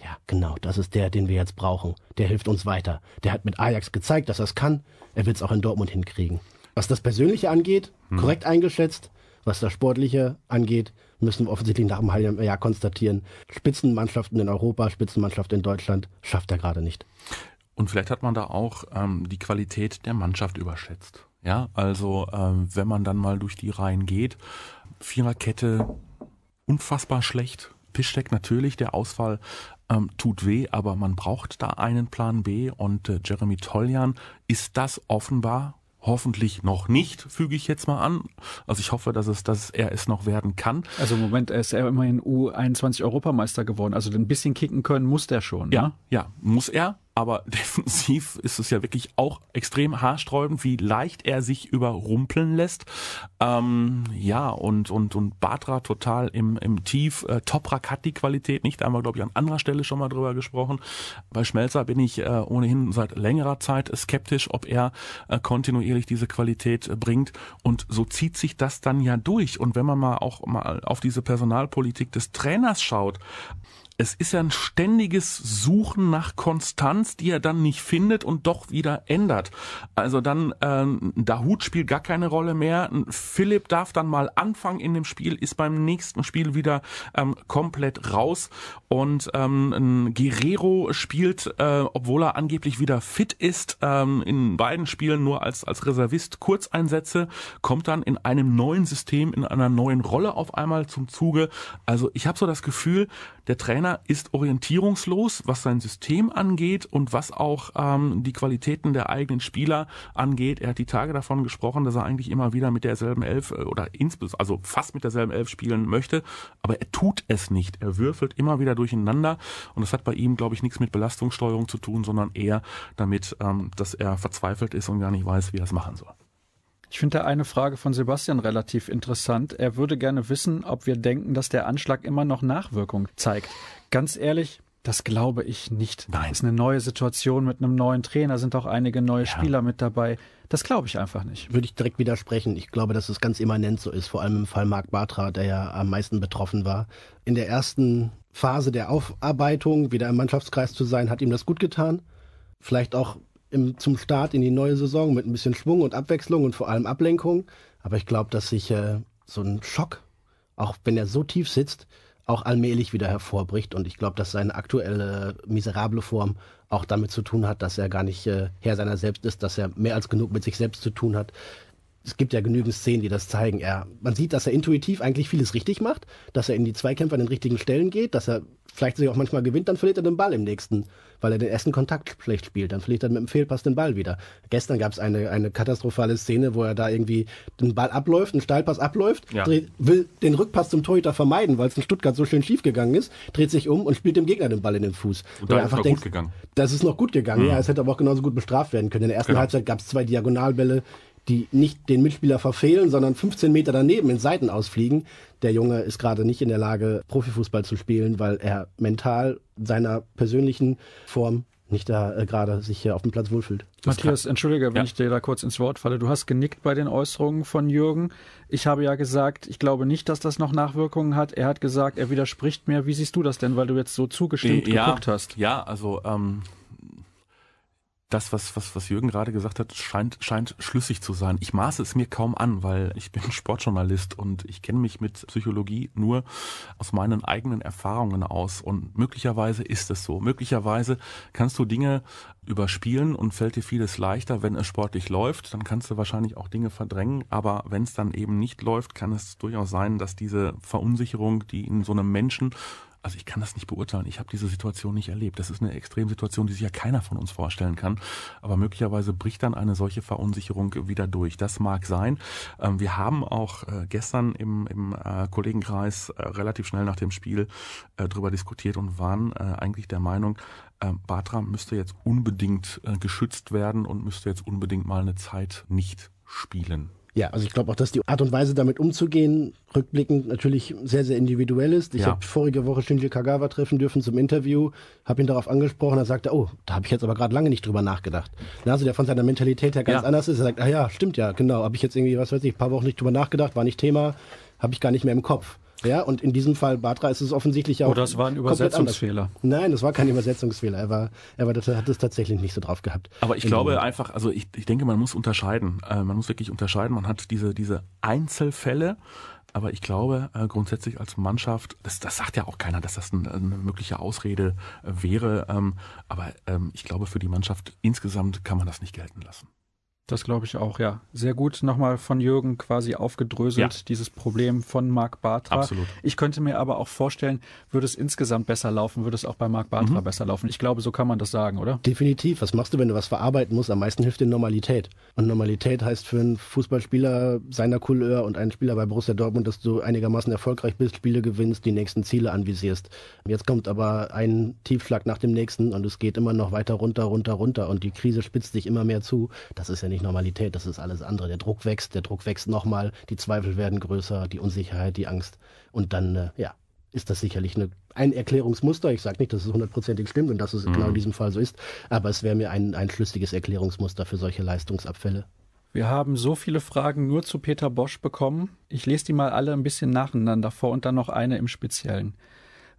Ja, genau, das ist der, den wir jetzt brauchen. Der hilft uns weiter. Der hat mit Ajax gezeigt, dass er es kann. Er wird es auch in Dortmund hinkriegen. Was das Persönliche angeht, hm. korrekt eingeschätzt, was das Sportliche angeht, müssen wir offensichtlich nach einem halben Jahr konstatieren, Spitzenmannschaften in Europa, Spitzenmannschaft in Deutschland schafft er gerade nicht. Und vielleicht hat man da auch ähm, die Qualität der Mannschaft überschätzt. Ja, also ähm, wenn man dann mal durch die Reihen geht, Viererkette unfassbar schlecht. Piszczek natürlich, der Ausfall ähm, tut weh, aber man braucht da einen Plan B und äh, Jeremy Toljan ist das offenbar Hoffentlich noch nicht, füge ich jetzt mal an. Also ich hoffe, dass es, dass er es noch werden kann. Also im Moment ist er immerhin U21 Europameister geworden. Also ein bisschen kicken können muss der schon. Ja, ne? ja, muss er aber <laughs> defensiv ist es ja wirklich auch extrem haarsträubend, wie leicht er sich überrumpeln lässt. Ähm, ja, und, und, und Batra total im, im Tief. Äh, Toprak hat die Qualität nicht, da haben wir, glaube ich, an anderer Stelle schon mal drüber gesprochen. Bei Schmelzer bin ich äh, ohnehin seit längerer Zeit skeptisch, ob er äh, kontinuierlich diese Qualität äh, bringt. Und so zieht sich das dann ja durch. Und wenn man mal auch mal auf diese Personalpolitik des Trainers schaut, es ist ja ein ständiges Suchen nach Konstanz, die er dann nicht findet und doch wieder ändert. Also dann, ähm, Dahut spielt gar keine Rolle mehr. Philipp darf dann mal anfangen in dem Spiel, ist beim nächsten Spiel wieder ähm, komplett raus. Und ähm, Guerrero spielt, äh, obwohl er angeblich wieder fit ist, ähm, in beiden Spielen nur als, als Reservist Kurzeinsätze, kommt dann in einem neuen System, in einer neuen Rolle auf einmal zum Zuge. Also ich habe so das Gefühl, der Trainer ist orientierungslos, was sein System angeht und was auch ähm, die Qualitäten der eigenen Spieler angeht. Er hat die Tage davon gesprochen, dass er eigentlich immer wieder mit derselben Elf äh, oder insbesondere, also fast mit derselben Elf spielen möchte, aber er tut es nicht. Er würfelt immer wieder durcheinander und das hat bei ihm, glaube ich, nichts mit Belastungssteuerung zu tun, sondern eher damit, ähm, dass er verzweifelt ist und gar nicht weiß, wie er es machen soll. Ich finde da eine Frage von Sebastian relativ interessant. Er würde gerne wissen, ob wir denken, dass der Anschlag immer noch Nachwirkung zeigt. Ganz ehrlich, Das glaube ich nicht. Nein. Das ist eine neue Situation mit einem neuen Trainer, sind auch einige neue Spieler mit dabei. Das glaube ich einfach nicht. Würde ich direkt widersprechen. Ich glaube, dass es ganz immanent so ist, vor allem im Fall Marc Bartra, der ja am meisten betroffen war. In der ersten Phase der Aufarbeitung, wieder im Mannschaftskreis zu sein, hat ihm das gut getan. Vielleicht auch im, zum Start in die neue Saison mit ein bisschen Schwung und Abwechslung und vor allem Ablenkung. Aber ich glaube, dass sich äh, so ein Schock, auch wenn er so tief sitzt, auch allmählich wieder hervorbricht. Und ich glaube, dass seine aktuelle miserable Form auch damit zu tun hat, dass er gar nicht äh, Herr seiner selbst ist, dass er mehr als genug mit sich selbst zu tun hat. Es gibt ja genügend Szenen, die das zeigen. Er, man sieht, dass er intuitiv eigentlich vieles richtig macht, dass er in die Zweikämpfe an den richtigen Stellen geht, dass er vielleicht sich auch manchmal gewinnt, dann verliert er den Ball im nächsten, weil er den ersten Kontakt schlecht spielt. Dann verliert er mit dem Fehlpass den Ball wieder. Gestern gab es eine, eine katastrophale Szene, wo er da irgendwie den Ball abläuft, einen Steilpass abläuft, Ja. dreht, will den Rückpass zum Torhüter vermeiden, weil es in Stuttgart so schön schief gegangen ist, dreht sich um und spielt dem Gegner den Ball in den Fuß. Und da ist es noch gut gegangen. Das ist noch gut gegangen, ja. Es hätte aber auch genauso gut bestraft werden können. In der ersten Genau. Halbzeit gab es zwei Diagonalbälle, die nicht den Mitspieler verfehlen, sondern 15 Meter daneben in Seiten ausfliegen. Der Junge ist gerade nicht in der Lage, Profifußball zu spielen, weil er mental seiner persönlichen Form nicht da äh, gerade sich hier auf dem Platz wohlfühlt. Matthias, entschuldige, wenn Ja. ich dir da kurz ins Wort falle. Du hast genickt bei den Äußerungen von Jürgen. Ich habe ja gesagt, ich glaube nicht, dass das noch Nachwirkungen hat. Er hat gesagt, er widerspricht mir. Wie siehst du das denn, weil du jetzt so zugestimmt ja, geguckt hast? Ja, also ähm, das, was, was, was Jürgen gerade gesagt hat, scheint, scheint schlüssig zu sein. Ich maße es mir kaum an, weil ich bin <laughs> Sportjournalist und ich kenne mich mit Psychologie nur aus meinen eigenen Erfahrungen aus. Und möglicherweise ist es so. Möglicherweise kannst du Dinge überspielen und fällt dir vieles leichter, wenn es sportlich läuft. Dann kannst du wahrscheinlich auch Dinge verdrängen. Aber wenn es dann eben nicht läuft, kann es durchaus sein, dass diese Verunsicherung, die in so einem Menschen also ich kann das nicht beurteilen. Ich habe diese Situation nicht erlebt. Das ist eine Extremsituation, die sich ja keiner von uns vorstellen kann. Aber möglicherweise bricht dann eine solche Verunsicherung wieder durch. Das mag sein. Ähm, wir haben auch äh, gestern im, im äh, Kollegenkreis äh, relativ schnell nach dem Spiel darüber diskutiert und waren eigentlich der Meinung, äh, Bartra müsste jetzt unbedingt geschützt werden und müsste jetzt unbedingt mal eine Zeit nicht spielen. Ja, also ich glaube auch, dass die Art und Weise damit umzugehen, rückblickend natürlich sehr, sehr individuell ist. Ich Ja. habe vorige Woche Shinji Kagawa treffen dürfen zum Interview, habe ihn darauf angesprochen, er sagte, oh, da habe ich jetzt aber gerade lange nicht drüber nachgedacht. Na, Also der von seiner Mentalität her ganz Ja. anders ist. Er sagt, ah ja, stimmt ja, genau, habe ich jetzt irgendwie, was weiß ich, ein paar Wochen nicht drüber nachgedacht, war nicht Thema, habe ich gar nicht mehr im Kopf. Ja, und in diesem Fall Batra ist es offensichtlich ja auch Oder es war ein. Übersetzungsfehler. Nein, das war kein Übersetzungsfehler. Er war, er war, das hat es tatsächlich nicht so drauf gehabt. Aber ich glaube einfach, also ich, ich denke, man muss unterscheiden. Äh, man muss wirklich unterscheiden. Man hat diese, diese Einzelfälle. Aber ich glaube äh, grundsätzlich als Mannschaft, das, das sagt ja auch keiner, dass das ein, eine mögliche Ausrede äh, wäre. Ähm, aber ähm, ich glaube, für die Mannschaft insgesamt kann man das nicht gelten lassen. Das glaube ich auch, ja. Sehr gut nochmal von Jürgen quasi aufgedröselt, Ja. dieses Problem von Marc Bartra. Absolut. Ich könnte mir aber auch vorstellen, würde es insgesamt besser laufen, würde es auch bei Marc Bartra Mhm. besser laufen. Ich glaube, so kann man das sagen, oder? Definitiv. Was machst du, wenn du was verarbeiten musst? Am meisten hilft dir Normalität. Und Normalität heißt für einen Fußballspieler seiner Couleur und einen Spieler bei Borussia Dortmund, dass du einigermaßen erfolgreich bist, Spiele gewinnst, die nächsten Ziele anvisierst. Jetzt kommt aber ein Tiefschlag nach dem nächsten und es geht immer noch weiter runter, runter, runter und die Krise spitzt sich immer mehr zu. Das ist ja nicht Normalität, das ist alles andere. Der Druck wächst, der Druck wächst nochmal, die Zweifel werden größer, die Unsicherheit, die Angst. Und dann, äh, ja, ist das sicherlich eine, ein Erklärungsmuster. Ich sage nicht, dass es hundertprozentig stimmt und dass es genau in diesem Fall so ist, aber es wäre mir ein, ein schlüssiges Erklärungsmuster für solche Leistungsabfälle. Wir haben so viele Fragen nur zu Peter Bosch bekommen. Ich lese die mal alle ein bisschen nacheinander vor und dann noch eine im Speziellen.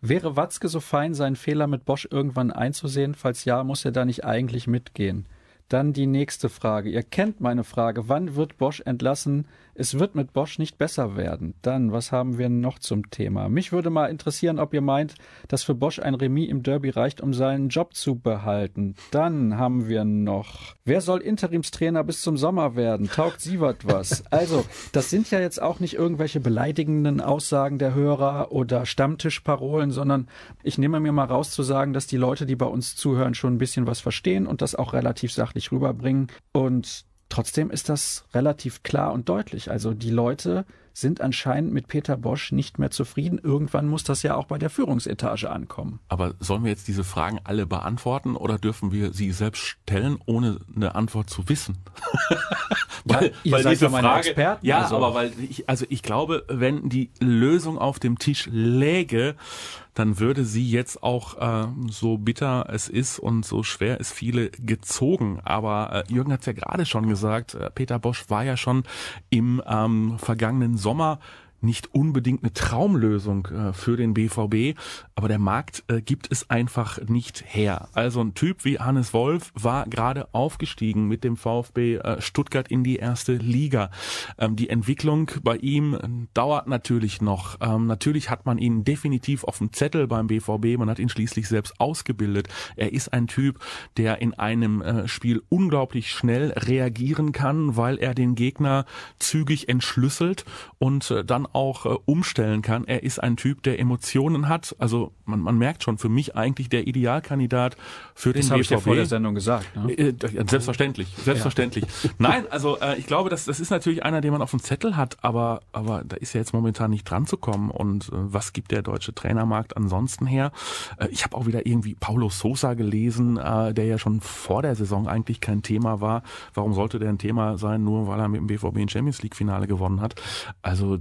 Wäre Watzke so fein, seinen Fehler mit Bosch irgendwann einzusehen? Falls ja, muss er da nicht eigentlich mitgehen? Dann die nächste Frage. Ihr kennt meine Frage. Wann wird Bosch entlassen? Es wird mit Bosch nicht besser werden. Dann, was haben wir noch zum Thema? Mich würde mal interessieren, ob ihr meint, dass für Bosch ein Remis im Derby reicht, um seinen Job zu behalten. Dann haben wir noch, wer soll Interimstrainer bis zum Sommer werden? Taugt Sievert was? <laughs> Also, das sind ja jetzt auch nicht irgendwelche beleidigenden Aussagen der Hörer oder Stammtischparolen, sondern ich nehme mir mal raus zu sagen, dass die Leute, die bei uns zuhören, schon ein bisschen was verstehen und das auch relativ sachlich rüberbringen. Und Trotzdem ist das relativ klar und deutlich. Also die Leute sind anscheinend mit Peter Bosch nicht mehr zufrieden. Irgendwann muss das ja auch bei der Führungsetage ankommen. Aber sollen wir jetzt diese Fragen alle beantworten oder dürfen wir sie selbst stellen, ohne eine Antwort zu wissen? <laughs> ihr seid ja meine Experten, Ja, also. aber weil ich, also ich glaube, wenn die Lösung auf dem Tisch läge, dann würde sie jetzt auch, äh, so bitter es ist und so schwer es viele gezogen. Aber äh, Jürgen hat es ja gerade schon gesagt, äh, Peter Bosch war ja schon im ähm, vergangenen Sommer nicht unbedingt eine Traumlösung äh, für den BVB, aber der Markt äh, gibt es einfach nicht her. Also ein Typ wie Hannes Wolf war gerade aufgestiegen mit dem VfB äh, Stuttgart in die erste Liga. Ähm, die Entwicklung bei ihm äh, dauert natürlich noch. Ähm, natürlich hat man ihn definitiv auf dem Zettel beim BVB, man hat ihn schließlich selbst ausgebildet. Er ist ein Typ, der in einem äh, Spiel unglaublich schnell reagieren kann, weil er den Gegner zügig entschlüsselt und äh, dann auch äh, umstellen kann. Er ist ein Typ, der Emotionen hat. Also man, man merkt schon, für mich eigentlich der Idealkandidat für das den habe BVB. ich ja vor der Sendung gesagt. Ne? Äh, Selbstverständlich, selbstverständlich. Nein, also äh, ich glaube, das, das ist natürlich einer, den man auf dem Zettel hat, aber, aber da ist ja jetzt momentan nicht dran zu kommen. Und äh, was gibt der deutsche Trainermarkt ansonsten her? Äh, ich habe auch wieder irgendwie Paulo Sosa gelesen, äh, der ja schon vor der Saison eigentlich kein Thema war. Warum sollte der ein Thema sein, nur weil er mit dem BVB ein Champions League Finale gewonnen hat? Also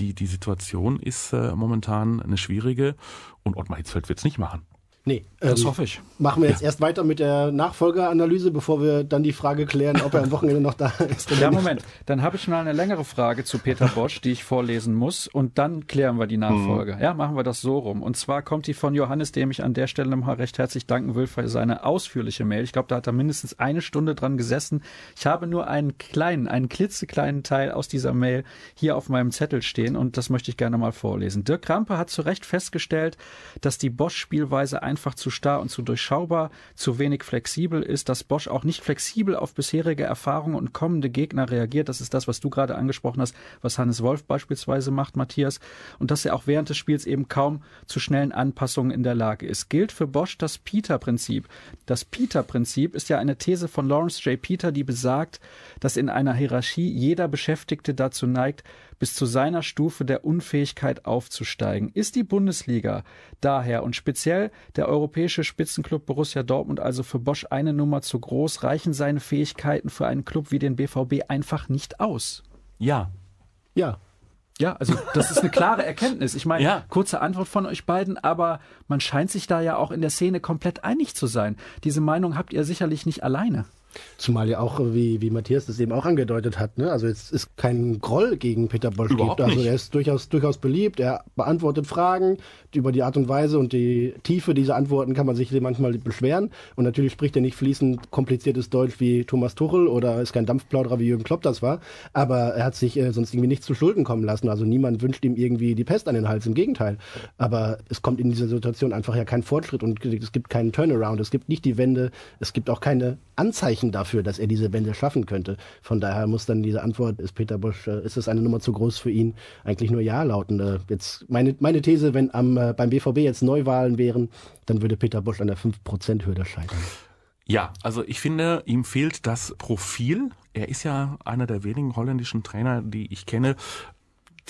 die, die Situation ist äh, momentan eine schwierige und Ottmar Hitzfeld wird es nicht machen. Nee, Das ähm, hoffe ich. Machen wir jetzt erst weiter mit der Nachfolgeanalyse, bevor wir dann die Frage klären, ob er am Wochenende noch da <laughs> ist. Ja. Moment. Dann habe ich mal eine längere Frage zu Peter Bosch, die ich vorlesen muss. Und dann klären wir die Nachfolge. Ja, machen wir das so rum. Und zwar kommt die von Johannes, dem ich an der Stelle mal recht herzlich danken will für seine ausführliche Mail. Ich glaube, da hat er mindestens eine Stunde dran gesessen. Ich habe nur einen kleinen, einen klitzekleinen Teil aus dieser Mail hier auf meinem Zettel stehen und das möchte ich gerne mal vorlesen. Dirk Krampe hat zu Recht festgestellt, dass die Bosch-Spielweise einfach zu starr und zu durchschaubar, zu wenig flexibel ist, dass Bosch auch nicht flexibel auf bisherige Erfahrungen und kommende Gegner reagiert. Das ist das, was du gerade angesprochen hast, was Hannes Wolf beispielsweise macht, Matthias. Und dass er auch während des Spiels eben kaum zu schnellen Anpassungen in der Lage ist. Gilt für Bosch das Peter-Prinzip. Das Peter-Prinzip ist ja eine These von Lawrence J. Peter, die besagt, dass in einer Hierarchie jeder Beschäftigte dazu neigt, bis zu seiner Stufe der Unfähigkeit aufzusteigen. Ist die Bundesliga daher und speziell der europäische Spitzenclub Borussia Dortmund also für Bosch eine Nummer zu groß, reichen seine Fähigkeiten für einen Club wie den BVB einfach nicht aus? Ja, Ja, Ja, also das ist eine klare Erkenntnis. Ich meine, Ja. kurze Antwort von euch beiden, aber man scheint sich da ja auch in der Szene komplett einig zu sein. Diese Meinung habt ihr sicherlich nicht alleine. Zumal ja auch, wie, wie Matthias das eben auch angedeutet hat, ne? also jetzt ist kein Groll gegen Peter Bosch Überhaupt gibt. Also nicht. er ist durchaus, durchaus beliebt, er beantwortet Fragen über die Art und Weise und die Tiefe dieser Antworten kann man sich manchmal beschweren. Und natürlich spricht er nicht fließend kompliziertes Deutsch wie Thomas Tuchel oder ist kein Dampfplauderer wie Jürgen Klopp das war. Aber er hat sich äh, sonst irgendwie nicht zu Schulden kommen lassen. Also niemand wünscht ihm irgendwie die Pest an den Hals, im Gegenteil. Aber es kommt in dieser Situation einfach ja kein Fortschritt und es gibt keinen Turnaround, es gibt nicht die Wende, es gibt auch keine Anzeichen dafür, dass er diese Wende schaffen könnte. Von daher muss dann diese Antwort, ist Peter Bosch, äh, ist es eine Nummer zu groß für ihn, eigentlich nur Ja lauten. Äh, Jetzt meine, meine These, wenn am, äh, beim BVB jetzt Neuwahlen wären, dann würde Peter Bosch an der 5%-Hürde scheitern. Ja, also ich finde, ihm fehlt das Profil. Er ist ja einer der wenigen holländischen Trainer, die ich kenne,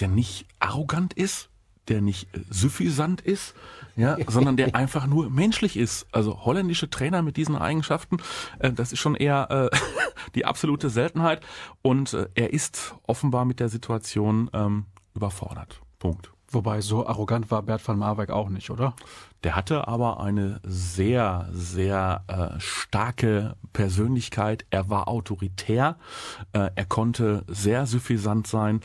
der nicht arrogant ist, der nicht äh, suffisant ist, ja, <laughs> sondern der einfach nur menschlich ist. Also holländische Trainer mit diesen Eigenschaften, äh, das ist schon eher äh, <laughs> die absolute Seltenheit. Und äh, er ist offenbar mit der Situation ähm, überfordert. Punkt. Wobei so arrogant war Bert van Marwijk auch nicht, oder? Der hatte aber eine sehr, sehr äh, starke Persönlichkeit. Er war autoritär, äh, er konnte sehr suffisant sein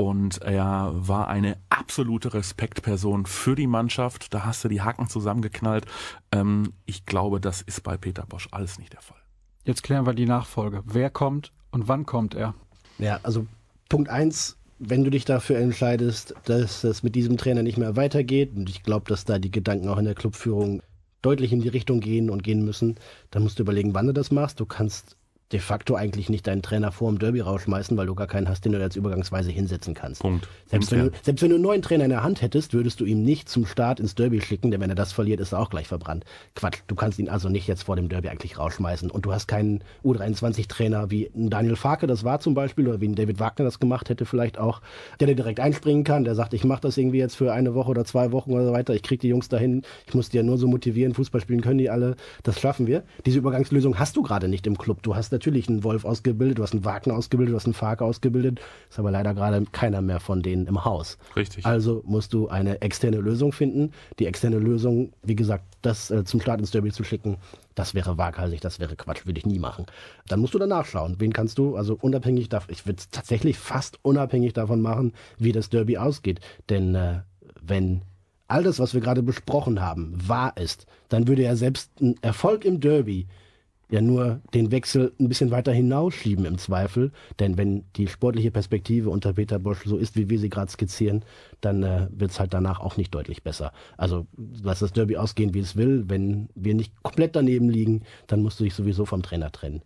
und er war eine absolute Respektperson für die Mannschaft. Da hast du die Haken zusammengeknallt. Ähm, ich glaube, das ist bei Peter Bosch alles nicht der Fall. Jetzt klären wir die Nachfolge. Wer kommt und wann kommt er? Ja, also Punkt eins, wenn du dich dafür entscheidest, dass es mit diesem Trainer nicht mehr weitergeht, und ich glaube, dass da die Gedanken auch in der Clubführung deutlich in die Richtung gehen und gehen müssen, dann musst du überlegen, wann du das machst. Du kannst de facto eigentlich nicht deinen Trainer vor dem Derby rausschmeißen, weil du gar keinen hast, den du als übergangsweise hinsetzen kannst. Punkt. Selbst wenn, du, selbst wenn du einen neuen Trainer in der Hand hättest, würdest du ihn nicht zum Start ins Derby schicken, denn wenn er das verliert, ist er auch gleich verbrannt. Quatsch, du kannst ihn also nicht jetzt vor dem Derby eigentlich rausschmeißen. Und du hast keinen U23-Trainer wie ein Daniel Farke, das war zum Beispiel, oder wie ein David Wagner das gemacht hätte vielleicht auch, der dir direkt einspringen kann, der sagt, ich mache das irgendwie jetzt für eine Woche oder zwei Wochen oder so weiter, ich krieg die Jungs dahin, ich muss die ja nur so motivieren, Fußball spielen können die alle, das schaffen wir. Diese Übergangslösung hast du gerade nicht im Club. Du hast natürlich einen Wolf ausgebildet, du hast einen Wagner ausgebildet, du hast einen Fark ausgebildet, ist aber leider gerade keiner mehr von denen im Haus. Richtig. Also musst du eine externe Lösung finden. Die externe Lösung, wie gesagt, das äh, zum Start ins Derby zu schicken, das wäre waghalsig, das wäre Quatsch, würde ich nie machen. Dann musst du danach schauen, wen kannst du, also unabhängig davon, ich würde es tatsächlich fast unabhängig davon machen, wie das Derby ausgeht. Denn äh, wenn all das, was wir gerade besprochen haben, wahr ist, dann würde ja selbst ein Erfolg im Derby ja nur den Wechsel ein bisschen weiter hinausschieben im Zweifel. Denn wenn die sportliche Perspektive unter Peter Bosch so ist, wie wir sie gerade skizzieren, dann äh, wird es halt danach auch nicht deutlich besser. Also lass das Derby ausgehen, wie es will. Wenn wir nicht komplett daneben liegen, dann musst du dich sowieso vom Trainer trennen.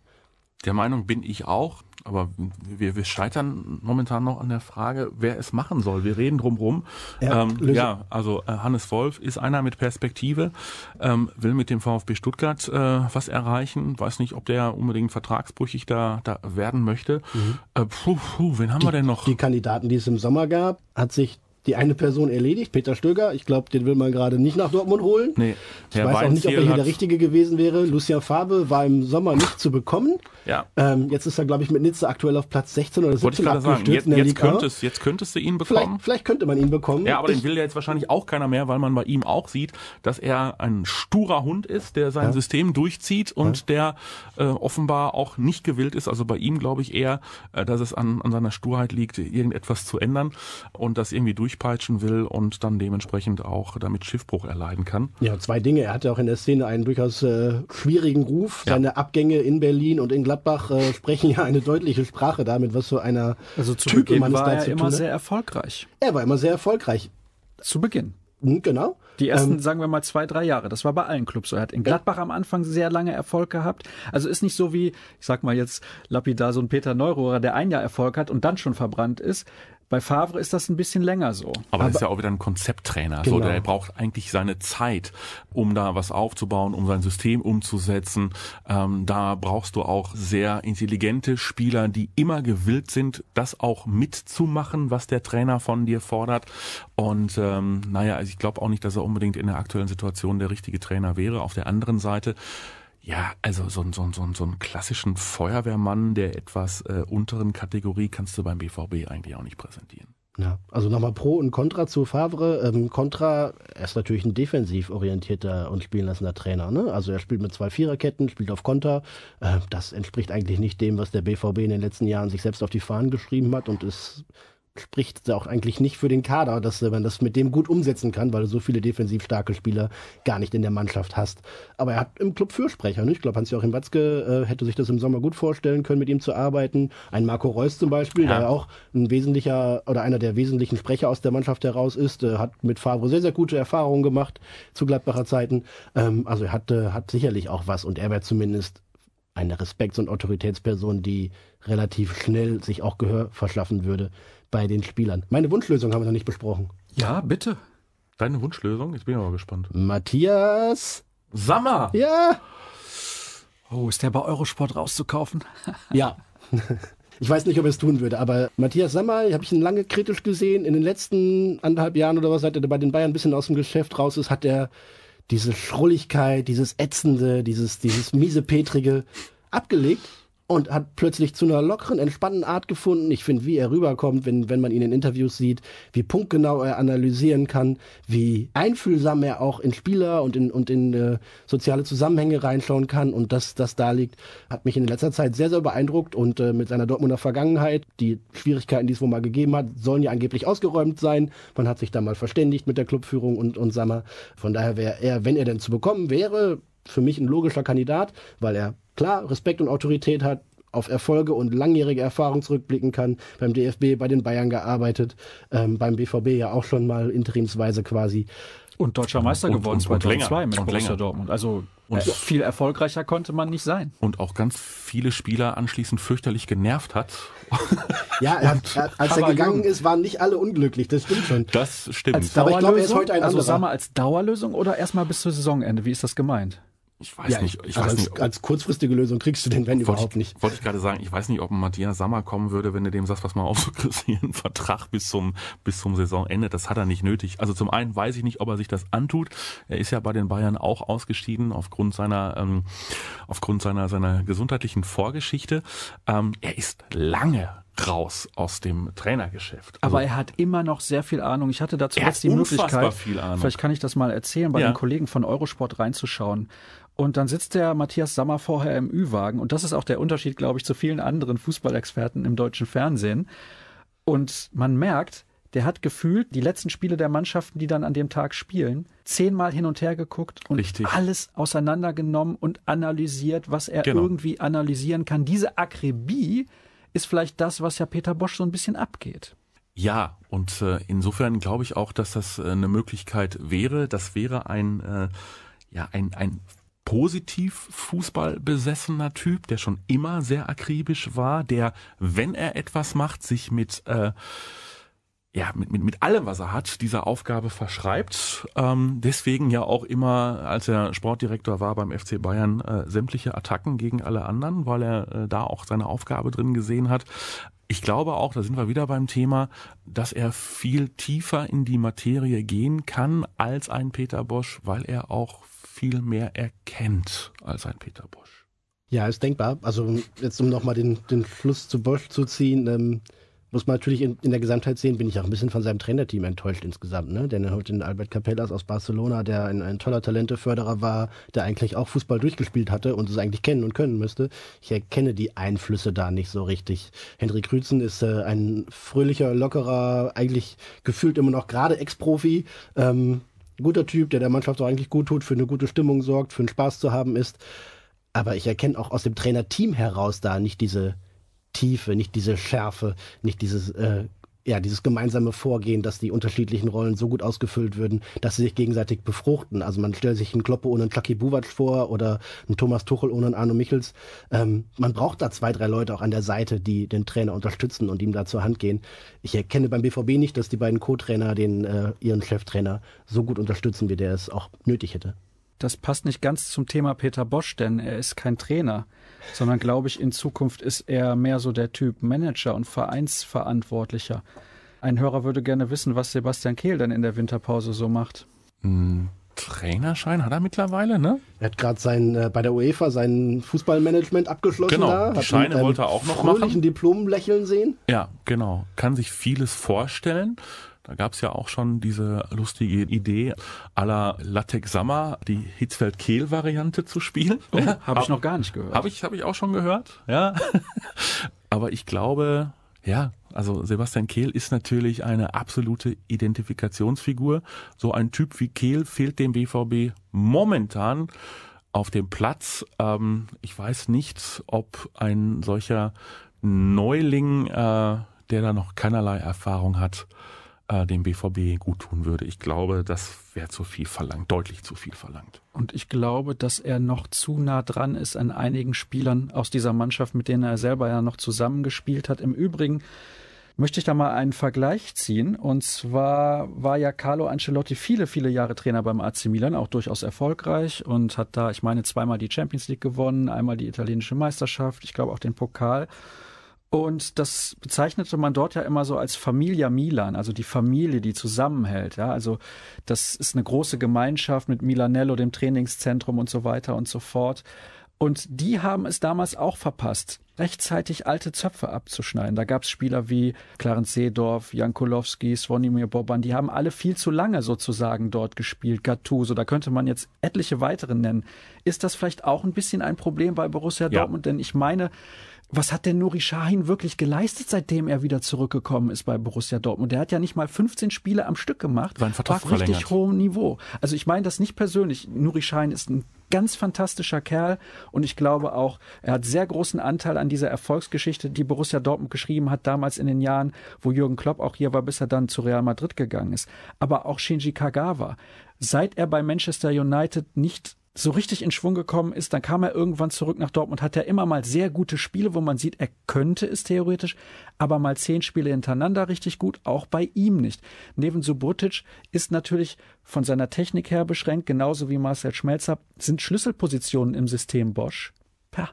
Der Meinung bin ich auch, aber wir, wir scheitern momentan noch an der Frage, wer es machen soll. Wir reden drumherum. Ja, ähm, ja also äh, Hannes Wolf ist einer mit Perspektive, ähm, will mit dem VfB Stuttgart äh, was erreichen. Weiß nicht, ob der unbedingt vertragsbrüchig da, da werden möchte. Äh, puh, puh, wen haben wir denn noch? Die Kandidaten, die es im Sommer gab, hat sich die eine Person erledigt, Peter Stöger. Ich glaube, den will man gerade nicht nach Dortmund holen. Nee, Ich weiß auch nicht, ob er hier der Richtige gewesen wäre. Lucian Fabe war im Sommer nicht zu bekommen. Ja. Ähm, jetzt ist er, glaube ich, mit Nizza aktuell auf Platz 16 oder 17 Wollte ich gerade sagen, abgestürzt jetzt, in der jetzt, Liga. könntest, jetzt könntest du ihn Vielleicht, bekommen. vielleicht könnte man ihn bekommen. Ja, aber ich, den will ja jetzt wahrscheinlich auch keiner mehr, weil man bei ihm auch sieht, dass er ein sturer Hund ist, der sein Ja. System durchzieht und der äh, offenbar auch nicht gewillt ist. Also bei ihm glaube ich eher, äh, dass es an, an seiner Sturheit liegt, irgendetwas zu ändern und das irgendwie durchpeitschen will und dann dementsprechend auch damit Schiffbruch erleiden kann. Ja, zwei Dinge. Er hatte auch in der Szene einen durchaus äh, schwierigen Ruf. Ja. Seine Abgänge in Berlin und in Gladbach äh, sprechen ja eine deutliche Sprache damit, was für einer Also zu Type Beginn war er immer sehr erfolgreich. Er war immer sehr erfolgreich. Zu Beginn. Hm, genau. Die ersten, Ähm, sagen wir mal, zwei, drei Jahre. Das war bei allen Clubs so. Er hat in Gladbach am Anfang sehr lange Erfolg gehabt. Also ist nicht so wie, ich sag mal jetzt lapidar, so ein Peter Neurohrer, der ein Jahr Erfolg hat und dann schon verbrannt ist. Bei Favre ist das ein bisschen länger so. Aber, das ist ja auch wieder ein Konzepttrainer. So, Genau. der braucht eigentlich seine Zeit, um da was aufzubauen, um sein System umzusetzen. Ähm, da brauchst du auch sehr intelligente Spieler, die immer gewillt sind, das auch mitzumachen, was der Trainer von dir fordert. Und ähm, naja, also ich glaube auch nicht, dass er unbedingt in der aktuellen Situation der richtige Trainer wäre. Auf der anderen Seite ja, also so, so, so, so einen klassischen Feuerwehrmann der etwas äh, unteren Kategorie kannst du beim BVB eigentlich auch nicht präsentieren. Ja, also nochmal Pro und Contra zu Favre. Ähm, Contra, ist natürlich ein defensiv orientierter und spielen lassender Trainer. Ne? Also er spielt mit zwei Viererketten, spielt auf Konter. Äh, das entspricht eigentlich nicht dem, was der BVB in den letzten Jahren sich selbst auf die Fahnen geschrieben hat und es spricht auch eigentlich nicht für den Kader, dass man das mit dem gut umsetzen kann, weil du so viele defensiv starke Spieler gar nicht in der Mannschaft hast. Aber er hat im Club Fürsprecher. Ne? Ich glaube, Hans-Joachim Watzke äh, hätte sich das im Sommer gut vorstellen können, mit ihm zu arbeiten. Ein Marco Reus zum Beispiel, Ja. der auch ein wesentlicher oder einer der wesentlichen Sprecher aus der Mannschaft heraus ist, äh, hat mit Favre sehr, sehr gute Erfahrungen gemacht zu Gladbacher Zeiten. Ähm, also er hat, äh, hat sicherlich auch was und er wäre zumindest eine Respekts- und Autoritätsperson, die relativ schnell sich auch Gehör verschaffen würde bei den Spielern. Meine Wunschlösung haben wir noch nicht besprochen. Ja, bitte. Deine Wunschlösung? Jetzt bin ich aber gespannt. Matthias, Sammer! ja, Oh, ist der bei Eurosport rauszukaufen? <laughs> ja. Ich weiß nicht, ob er es tun würde, aber Matthias Sammer, habe ich ihn lange kritisch gesehen. In den letzten anderthalb Jahren oder was, seit er bei den Bayern ein bisschen aus dem Geschäft raus ist, hat er diese Schrulligkeit, dieses Ätzende, dieses, dieses miesepetrige abgelegt und hat plötzlich zu einer lockeren, entspannten Art gefunden. Ich finde, wie er rüberkommt, wenn, wenn man ihn in Interviews sieht, wie punktgenau er analysieren kann, wie einfühlsam er auch in Spieler und in, und in äh, soziale Zusammenhänge reinschauen kann und das, das da liegt, hat mich in letzter Zeit sehr, sehr beeindruckt und äh, mit seiner Dortmunder Vergangenheit, die Schwierigkeiten, die es wohl mal gegeben hat, sollen ja angeblich ausgeräumt sein. Man hat sich da mal verständigt mit der Clubführung und, und Sammer. Von daher wäre er, wenn er denn zu bekommen wäre, für mich ein logischer Kandidat, weil er klar Respekt und Autorität hat, auf Erfolge und langjährige Erfahrung zurückblicken kann. Beim DFB, bei den Bayern gearbeitet, ähm, beim BVB ja auch schon mal interimsweise quasi. Und deutscher Meister Und- geworden und- und 2002 länger. mit Und Borussia länger. Dortmund. Also Und- äh, viel erfolgreicher konnte man nicht sein. Und auch ganz viele Spieler anschließend fürchterlich genervt hat. <laughs> Ja, er hat, er, als er gegangen jung. ist, waren nicht alle unglücklich, das stimmt schon. Das stimmt. Als Aber ich glaube, er ist Dauerlösung? heute ein also anderer. sag mal, als Dauerlösung oder erstmal bis zum Saisonende? Wie ist das gemeint? Ich weiß ja, nicht. Ich weiß als, nicht, als kurzfristige Lösung kriegst du den wenn überhaupt ich, nicht. Wollte ich gerade sagen, ich weiß nicht, ob ein Matthias Sammer kommen würde, wenn du dem sagst, was mal auf, du <laughs> kriegst hier einen Vertrag bis zum, bis zum Saisonende. Das hat er nicht nötig. Also zum einen weiß ich nicht, ob er sich das antut. Er ist ja bei den Bayern auch ausgeschieden aufgrund seiner, ähm, aufgrund seiner, seiner gesundheitlichen Vorgeschichte. Ähm, er ist lange raus aus dem Trainergeschäft. Also Aber er hat immer noch sehr viel Ahnung. Ich hatte da zuletzt die Möglichkeit, vielleicht kann ich das mal erzählen, bei ja. den Kollegen von Eurosport reinzuschauen. Und dann sitzt der Matthias Sammer vorher im Ü-Wagen. Und das ist auch der Unterschied, glaube ich, zu vielen anderen Fußballexperten im deutschen Fernsehen. Und man merkt, der hat gefühlt die letzten Spiele der Mannschaften, die dann an dem Tag spielen, zehnmal hin und her geguckt und Richtig. alles auseinandergenommen und analysiert, was er genau. irgendwie analysieren kann. Diese Akribie ist vielleicht das, was ja Peter Bosch so ein bisschen abgeht. Ja, und äh, insofern glaube ich auch, dass das äh, eine Möglichkeit wäre. Das wäre ein, äh, ja, ein, ein positiv Fußball besessener Typ, der schon immer sehr akribisch war, der, wenn er etwas macht, sich mit äh, ja, mit, mit, mit allem, was er hat, dieser Aufgabe verschreibt. Ähm, deswegen ja auch immer, als er Sportdirektor war beim FC Bayern, äh, sämtliche Attacken gegen alle anderen, weil er äh, da auch seine Aufgabe drin gesehen hat. Ich glaube auch, da sind wir wieder beim Thema, dass er viel tiefer in die Materie gehen kann als ein Peter Bosch, weil er auch viel mehr erkennt als ein Peter Bosch. Ja, ist denkbar. Also jetzt um nochmal den, den Schluss zu Bosch zu ziehen, ähm, muss man natürlich in, in, der Gesamtheit sehen, bin ich auch ein bisschen von seinem Trainerteam enttäuscht insgesamt. Ne? Denn er hat den Albert Capellas aus Barcelona, der ein, ein, toller Talenteförderer war, der eigentlich auch Fußball durchgespielt hatte und es eigentlich kennen und können müsste. Ich erkenne die Einflüsse da nicht so richtig. Hendrik Rützen ist äh, ein fröhlicher, lockerer, eigentlich gefühlt immer noch gerade Ex-Profi. Ähm, guter Typ, der der Mannschaft auch eigentlich gut tut, für eine gute Stimmung sorgt, für einen Spaß zu haben ist. Aber ich erkenne auch aus dem Trainerteam heraus da nicht diese Tiefe, nicht diese Schärfe, nicht dieses äh, ja, dieses gemeinsame Vorgehen, dass die unterschiedlichen Rollen so gut ausgefüllt würden, dass sie sich gegenseitig befruchten. Also man stellt sich einen Kloppe ohne einen Chucky Buwac vor oder einen Thomas Tuchel ohne einen Arno Michels. Ähm, man braucht da zwei, drei Leute auch an der Seite, die den Trainer unterstützen und ihm da zur Hand gehen. Ich erkenne beim BVB nicht, dass die beiden Co-Trainer den äh, ihren Cheftrainer so gut unterstützen, wie der es auch nötig hätte. Das passt nicht ganz zum Thema Peter Bosch, denn er ist kein Trainer sondern glaube ich, in Zukunft ist er mehr so der Typ Manager und Vereinsverantwortlicher. Ein Hörer würde gerne wissen, was Sebastian Kehl denn in der Winterpause so macht. Hm. Trainerschein hat er mittlerweile, ne? Er hat gerade sein äh, bei der UEFA sein Fußballmanagement abgeschlossen. Genau, da. die Scheine wollte er auch noch machen. Diplom lächeln sehen. Ja, genau. Kann sich vieles vorstellen. Da gab's ja auch schon diese lustige Idee, aller Latex Sammer die Hitzfeld-Kehl-Variante zu spielen. Oh, ja, habe ich noch gar nicht gehört. Habe ich, hab ich auch schon gehört, ja. <laughs> Aber ich glaube, ja, also Sebastian Kehl ist natürlich eine absolute Identifikationsfigur. So ein Typ wie Kehl fehlt dem BVB momentan auf dem Platz. Ähm, ich weiß nicht, ob ein solcher Neuling, äh, der da noch keinerlei Erfahrung hat, äh, dem BVB gut tun würde. Ich glaube, das wäre zu viel verlangt, deutlich zu viel verlangt. Und ich glaube, dass er noch zu nah dran ist an einigen Spielern aus dieser Mannschaft, mit denen er selber ja noch zusammengespielt hat. Im Übrigen möchte ich da mal einen Vergleich ziehen. Und zwar war ja Carlo Ancelotti viele, viele Jahre Trainer beim AC Milan, auch durchaus erfolgreich und hat da, ich meine, zweimal die Champions League gewonnen, einmal die italienische Meisterschaft, ich glaube auch den Pokal. Und das bezeichnete man dort ja immer so als Familia Milan, also die Familie, die zusammenhält. Ja, also das ist eine große Gemeinschaft mit Milanello, dem Trainingszentrum und so weiter und so fort. Und die haben es damals auch verpasst, rechtzeitig alte Zöpfe abzuschneiden. Da gab es Spieler wie Clarence Seedorf, Jan Kulowski, Svonimir Boban, die haben alle viel zu lange sozusagen dort gespielt. Gattuso, da könnte man jetzt etliche weitere nennen. Ist das vielleicht auch ein bisschen ein Problem bei Borussia ja. Dortmund? Denn ich meine, was hat denn Nuri Sahin wirklich geleistet, seitdem er wieder zurückgekommen ist bei Borussia Dortmund? Der hat ja nicht mal 15 Spiele am Stück gemacht. Sein Vertrag auf richtig verlängert. hohem Niveau. Also ich meine das nicht persönlich. Nuri Sahin ist ein ganz fantastischer Kerl und ich glaube auch, er hat sehr großen Anteil an dieser Erfolgsgeschichte, die Borussia Dortmund geschrieben hat, damals in den Jahren, wo Jürgen Klopp auch hier war, bis er dann zu Real Madrid gegangen ist. Aber auch Shinji Kagawa, seit er bei Manchester United nicht so richtig in Schwung gekommen ist, dann kam er irgendwann zurück nach Dortmund, hat er immer mal sehr gute Spiele, wo man sieht, er könnte es theoretisch, aber mal zehn Spiele hintereinander richtig gut, auch bei ihm nicht. Neven Subotic ist natürlich von seiner Technik her beschränkt, genauso wie Marcel Schmelzer, sind Schlüsselpositionen im System Bosch. Ja,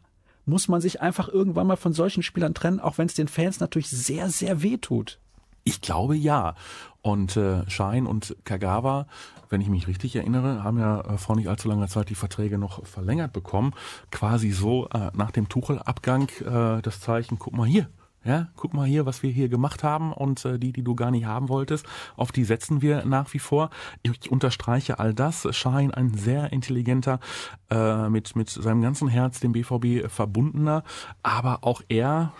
muss man sich einfach irgendwann mal von solchen Spielern trennen, auch wenn es den Fans natürlich sehr, sehr weh tut. Ich glaube ja. Und äh, Schein und Kagawa, wenn ich mich richtig erinnere, haben ja äh, vor nicht allzu langer Zeit die Verträge noch verlängert bekommen. Quasi so äh, nach dem Tuchel-Abgang äh, das Zeichen, guck mal hier, ja, guck mal hier, was wir hier gemacht haben und äh, die, die du gar nicht haben wolltest, auf die setzen wir nach wie vor. Ich unterstreiche all das. Schein ein sehr intelligenter, äh, mit, mit seinem ganzen Herz dem BVB verbundener, aber auch er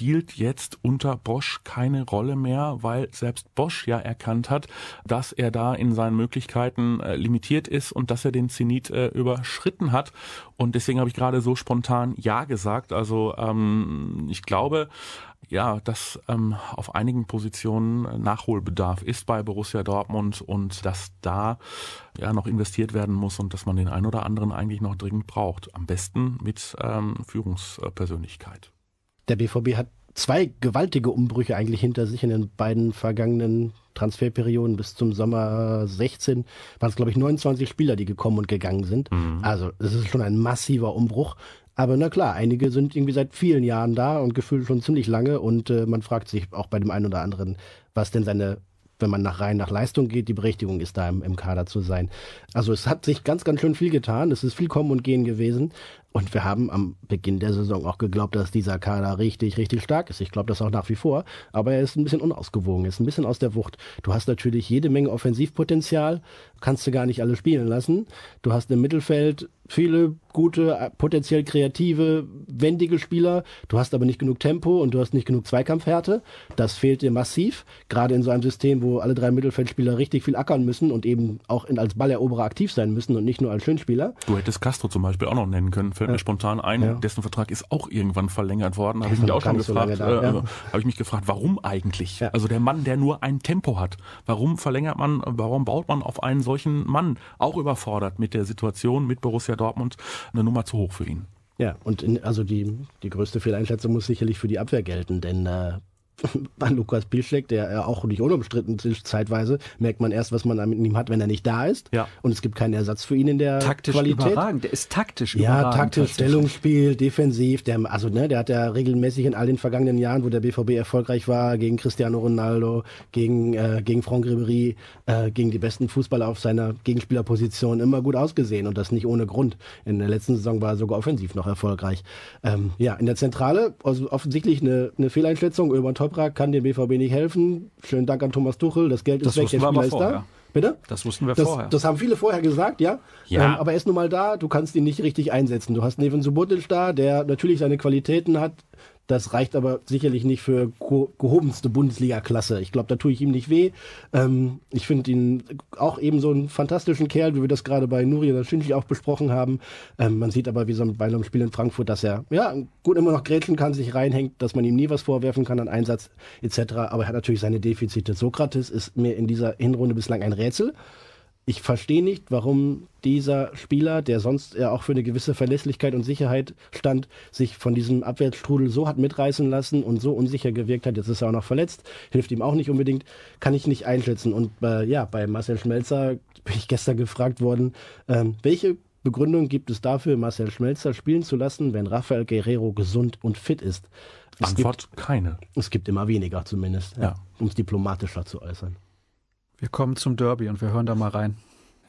spielt jetzt unter Bosch keine Rolle mehr, weil selbst Bosch ja erkannt hat, dass er da in seinen Möglichkeiten äh, limitiert ist und dass er den Zenit äh, überschritten hat. Und deswegen habe ich gerade so spontan Ja gesagt. Also ähm, ich glaube, ja, dass ähm, auf einigen Positionen Nachholbedarf ist bei Borussia Dortmund und dass da ja noch investiert werden muss und dass man den einen oder anderen eigentlich noch dringend braucht. Am besten mit ähm, Führungspersönlichkeit. Der BVB hat zwei gewaltige Umbrüche eigentlich hinter sich in den beiden vergangenen Transferperioden bis zum Sommer 16 waren es, glaube ich, 29 Spieler, die gekommen und gegangen sind. Mhm. Also es ist schon ein massiver Umbruch. Aber na klar, einige sind irgendwie seit vielen Jahren da und gefühlt schon ziemlich lange und äh, man fragt sich auch bei dem einen oder anderen, was denn seine wenn man nach rein nach Leistung geht, die Berechtigung ist da im, im Kader zu sein. Also es hat sich ganz, ganz schön viel getan. Es ist viel Kommen und Gehen gewesen. Und wir haben am Beginn der Saison auch geglaubt, dass dieser Kader richtig, richtig stark ist. Ich glaube das auch nach wie vor. Aber er ist ein bisschen unausgewogen, ist ein bisschen aus der Wucht. Du hast natürlich jede Menge Offensivpotenzial, kannst du gar nicht alle spielen lassen. Du hast im Mittelfeld viele gute, äh, potenziell kreative, wendige Spieler. Du hast aber nicht genug Tempo und du hast nicht genug Zweikampfhärte. Das fehlt dir massiv. Gerade in so einem System, wo alle drei Mittelfeldspieler richtig viel ackern müssen und eben auch in, als Balleroberer aktiv sein müssen und nicht nur als Schönspieler. Du hättest Castro zum Beispiel auch noch nennen können fällt ja. mir spontan ein. Ja. Dessen Vertrag ist auch irgendwann verlängert worden. Habe ich mich auch schon gefragt. So äh, ja. Habe ich mich gefragt, warum eigentlich? Also der Mann, der nur ein Tempo hat. Warum verlängert man? Warum baut man auf einen solchen Mann? Auch überfordert mit der Situation mit Borussia Dortmund eine Nummer zu hoch für ihn. Ja, und in, also die, die größte Fehleinschätzung muss sicherlich für die Abwehr gelten, denn äh, <laughs> bei Lukas Piszczek, der ja auch nicht unumstritten ist zeitweise, merkt man erst, was man mit ihm hat, wenn er nicht da ist. Ja. Und es gibt keinen Ersatz für ihn in der taktisch Qualität. Überragend. Der ist taktisch ja, überragend. Ja, taktisch, Stellungsspiel, defensiv. Der, also ne, der hat ja regelmäßig in all den vergangenen Jahren, wo der BVB erfolgreich war, gegen Cristiano Ronaldo, gegen, äh, gegen Franck Ribéry, äh, gegen die besten Fußballer auf seiner Gegenspielerposition immer gut ausgesehen und das nicht ohne Grund. In der letzten Saison war er sogar offensiv noch erfolgreich. Ähm, ja, in der Zentrale also offensichtlich eine, eine Fehleinschätzung über den Top Toprak kann dem BVB nicht helfen. Schönen Dank an Thomas Tuchel. Das Geld das ist weg, der Spieler ist da. Bitte? Das wussten wir das, vorher. Das haben viele vorher gesagt, ja. ja. Ähm, aber er ist nun mal da, du kannst ihn nicht richtig einsetzen. Du hast Neven Subotic da, der natürlich seine Qualitäten hat, das reicht aber sicherlich nicht für gehobenste Bundesliga-Klasse. Ich glaube, da tue ich ihm nicht weh. Ähm, ich finde ihn auch eben so einen fantastischen Kerl, wie wir das gerade bei Nuri und Shinji auch besprochen haben. Ähm, man sieht aber, wie so bei einem Spiel in Frankfurt, dass er ja gut immer noch grätschen kann, sich reinhängt, dass man ihm nie was vorwerfen kann an Einsatz etc. Aber er hat natürlich seine Defizite. Sokrates ist mir in dieser Hinrunde bislang ein Rätsel ich verstehe nicht, warum dieser Spieler, der sonst ja auch für eine gewisse Verlässlichkeit und Sicherheit stand, sich von diesem Abwärtsstrudel so hat mitreißen lassen und so unsicher gewirkt hat. Jetzt ist er auch noch verletzt, hilft ihm auch nicht unbedingt, kann ich nicht einschätzen. Und äh, ja, bei Marcel Schmelzer bin ich gestern gefragt worden, ähm, welche Begründung gibt es dafür, Marcel Schmelzer spielen zu lassen, wenn Rafael Guerrero gesund und fit ist? Es Antwort gibt, keine. Es gibt immer weniger zumindest, ja, ja. um es diplomatischer zu äußern. Wir kommen zum Derby und wir hören da mal rein.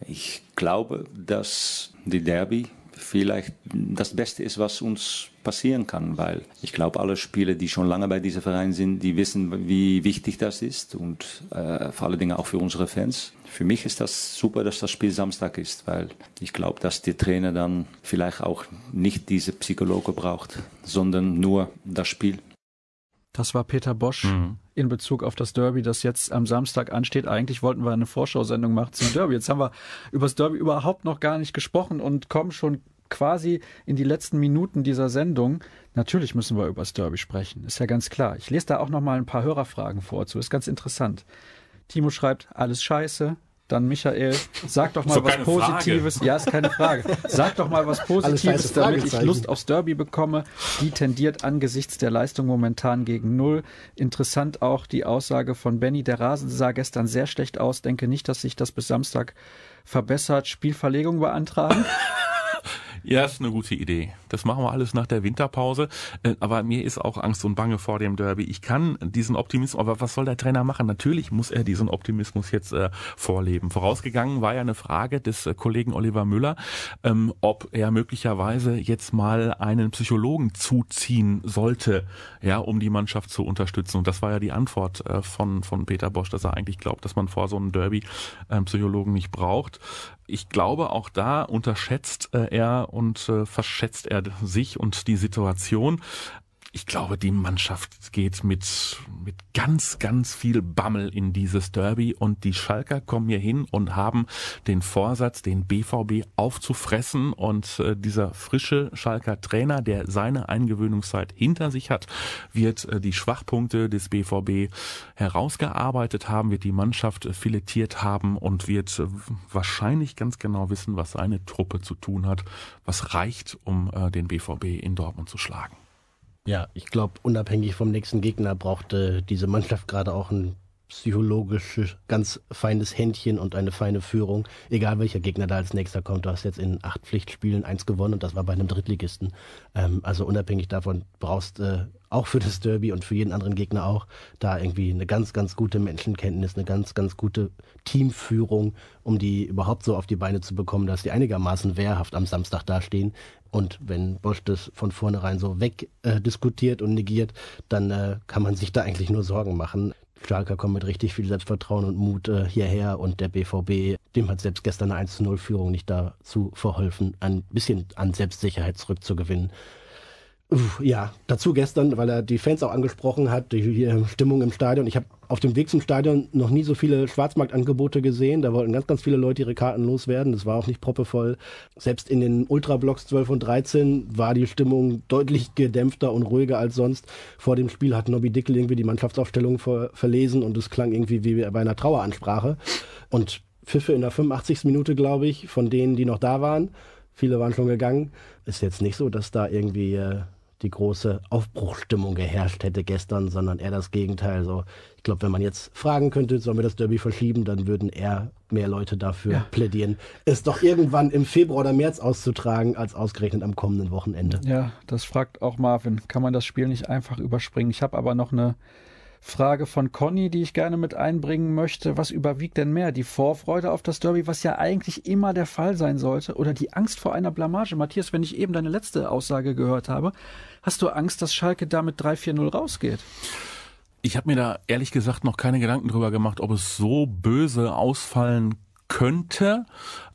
Ich glaube, dass die Derby vielleicht das Beste ist, was uns passieren kann, weil ich glaube, alle Spieler, die schon lange bei diesem Verein sind, die wissen, wie wichtig das ist und äh, vor allen Dingen auch für unsere Fans. Für mich ist das super, dass das Spiel Samstag ist, weil ich glaube, dass der Trainer dann vielleicht auch nicht diese Psychologe braucht, sondern nur das Spiel. Das war Peter Bosch mhm. In Bezug auf das Derby, das jetzt am Samstag ansteht. Eigentlich wollten wir eine Vorschau-Sendung machen zum Derby. Jetzt haben wir über das Derby überhaupt noch gar nicht gesprochen und kommen schon quasi in die letzten Minuten dieser Sendung. Natürlich müssen wir über das Derby sprechen, ist ja ganz klar. Ich lese da auch noch mal ein paar Hörerfragen vor, zu ist ganz interessant. Timo schreibt, alles scheiße. Dann Michael, sag doch mal so was Positives. Frage. Ja, ist keine Frage. Sag doch mal was Positives, damit ich Lust aufs Derby bekomme. Die tendiert angesichts der Leistung momentan gegen Null. Interessant auch die Aussage von Benny. Der Rasen sah gestern sehr schlecht aus. Denke nicht, dass sich das bis Samstag verbessert. Spielverlegung beantragen. <laughs> Ja, ist eine gute Idee. Das machen wir alles nach der Winterpause. Äh, aber mir ist auch Angst und Bange vor dem Derby. Ich kann diesen Optimismus, aber was soll der Trainer machen? Natürlich muss er diesen Optimismus jetzt äh, vorleben. Vorausgegangen war ja eine Frage des äh, Kollegen Oliver Müller, ähm, ob er möglicherweise jetzt mal einen Psychologen zuziehen sollte, ja, um die Mannschaft zu unterstützen. Und das war ja die Antwort äh, von, von Peter Bosch, dass er eigentlich glaubt, dass man vor so einem Derby einen Psychologen nicht braucht ich glaube, auch da unterschätzt äh, er und äh, verschätzt er sich und die Situation ich glaube, die Mannschaft geht mit, mit ganz, ganz viel Bammel in dieses Derby und die Schalker kommen hier hin und haben den Vorsatz, den BVB aufzufressen und äh, dieser frische Schalker Trainer, der seine Eingewöhnungszeit hinter sich hat, wird äh, die Schwachpunkte des BVB herausgearbeitet haben, wird die Mannschaft äh, filetiert haben und wird äh, wahrscheinlich ganz genau wissen, was seine Truppe zu tun hat, was reicht, um äh, den BVB in Dortmund zu schlagen. Ja, ich glaube, unabhängig vom nächsten Gegner brauchte diese Mannschaft gerade auch ein psychologisches, ganz feines Händchen und eine feine Führung. Egal welcher Gegner da als nächster kommt. Du hast jetzt in acht Pflichtspielen eins gewonnen und das war bei einem Drittligisten. Ähm, also unabhängig davon brauchst äh, auch für das Derby und für jeden anderen Gegner auch da irgendwie eine ganz, ganz gute Menschenkenntnis, eine ganz, ganz gute Teamführung, um die überhaupt so auf die Beine zu bekommen, dass die einigermaßen wehrhaft am Samstag dastehen. Und wenn Bosch das von vornherein so wegdiskutiert äh, und negiert, dann äh, kann man sich da eigentlich nur Sorgen machen. Schalker kommt mit richtig viel Selbstvertrauen und Mut äh, hierher und der BVB, dem hat selbst gestern eine 1-0-Führung nicht dazu verholfen, ein bisschen an Selbstsicherheit zurückzugewinnen. Ja, dazu gestern, weil er die Fans auch angesprochen hat, die Stimmung im Stadion. Ich habe auf dem Weg zum Stadion noch nie so viele Schwarzmarktangebote gesehen. Da wollten ganz, ganz viele Leute ihre Karten loswerden. Das war auch nicht proppevoll. Selbst in den Ultrablocks 12 und 13 war die Stimmung deutlich gedämpfter und ruhiger als sonst. Vor dem Spiel hat Nobby Dickel irgendwie die Mannschaftsaufstellung ver verlesen und es klang irgendwie wie bei einer Traueransprache. Und Pfiffe in der 85. Minute, glaube ich, von denen, die noch da waren. Viele waren schon gegangen. Ist jetzt nicht so, dass da irgendwie äh, die große Aufbruchstimmung geherrscht hätte gestern, sondern eher das Gegenteil. So, ich glaube, wenn man jetzt fragen könnte, sollen wir das Derby verschieben, dann würden eher mehr Leute dafür ja. plädieren, es doch irgendwann im Februar oder März auszutragen, als ausgerechnet am kommenden Wochenende. Ja, das fragt auch Marvin. Kann man das Spiel nicht einfach überspringen? Ich habe aber noch eine Frage von Conny, die ich gerne mit einbringen möchte. Was überwiegt denn mehr? Die Vorfreude auf das Derby, was ja eigentlich immer der Fall sein sollte, oder die Angst vor einer Blamage? Matthias, wenn ich eben deine letzte Aussage gehört habe, hast du Angst, dass Schalke damit 3-4-0 rausgeht? Ich habe mir da ehrlich gesagt noch keine Gedanken drüber gemacht, ob es so böse ausfallen könnte.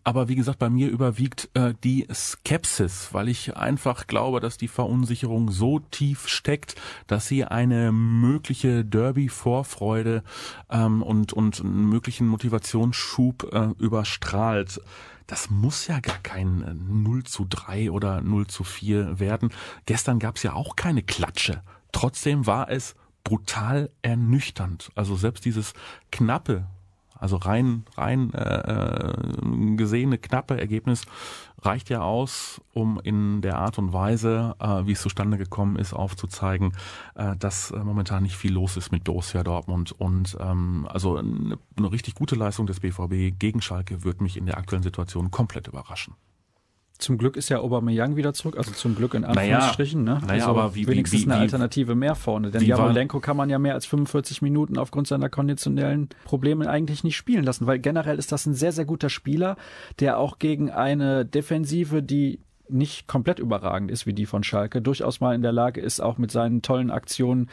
Aber wie gesagt, bei mir überwiegt äh, die Skepsis, weil ich einfach glaube, dass die Verunsicherung so tief steckt, dass sie eine mögliche Derby-Vorfreude ähm, und, und einen möglichen Motivationsschub äh, überstrahlt. Das muss ja gar kein 0 äh, zu 3 oder 0 zu 4 werden. Gestern gab es ja auch keine Klatsche. Trotzdem war es brutal ernüchternd. Also selbst dieses knappe also rein, rein äh, äh, gesehene knappe Ergebnis reicht ja aus, um in der Art und Weise, äh, wie es zustande gekommen ist, aufzuzeigen, äh, dass äh, momentan nicht viel los ist mit Borussia Dortmund. Und ähm, also eine, eine richtig gute Leistung des BVB gegen Schalke wird mich in der aktuellen Situation komplett überraschen. Zum Glück ist ja Aubameyang wieder zurück, also zum Glück in Anführungsstrichen. Naja, ne? naja also aber wie, wenigstens wie, wie, eine Alternative mehr vorne. Denn Jamolenko kann man ja mehr als 45 Minuten aufgrund seiner konditionellen Probleme eigentlich nicht spielen lassen, weil generell ist das ein sehr, sehr guter Spieler, der auch gegen eine Defensive, die nicht komplett überragend ist wie die von Schalke, durchaus mal in der Lage ist, auch mit seinen tollen Aktionen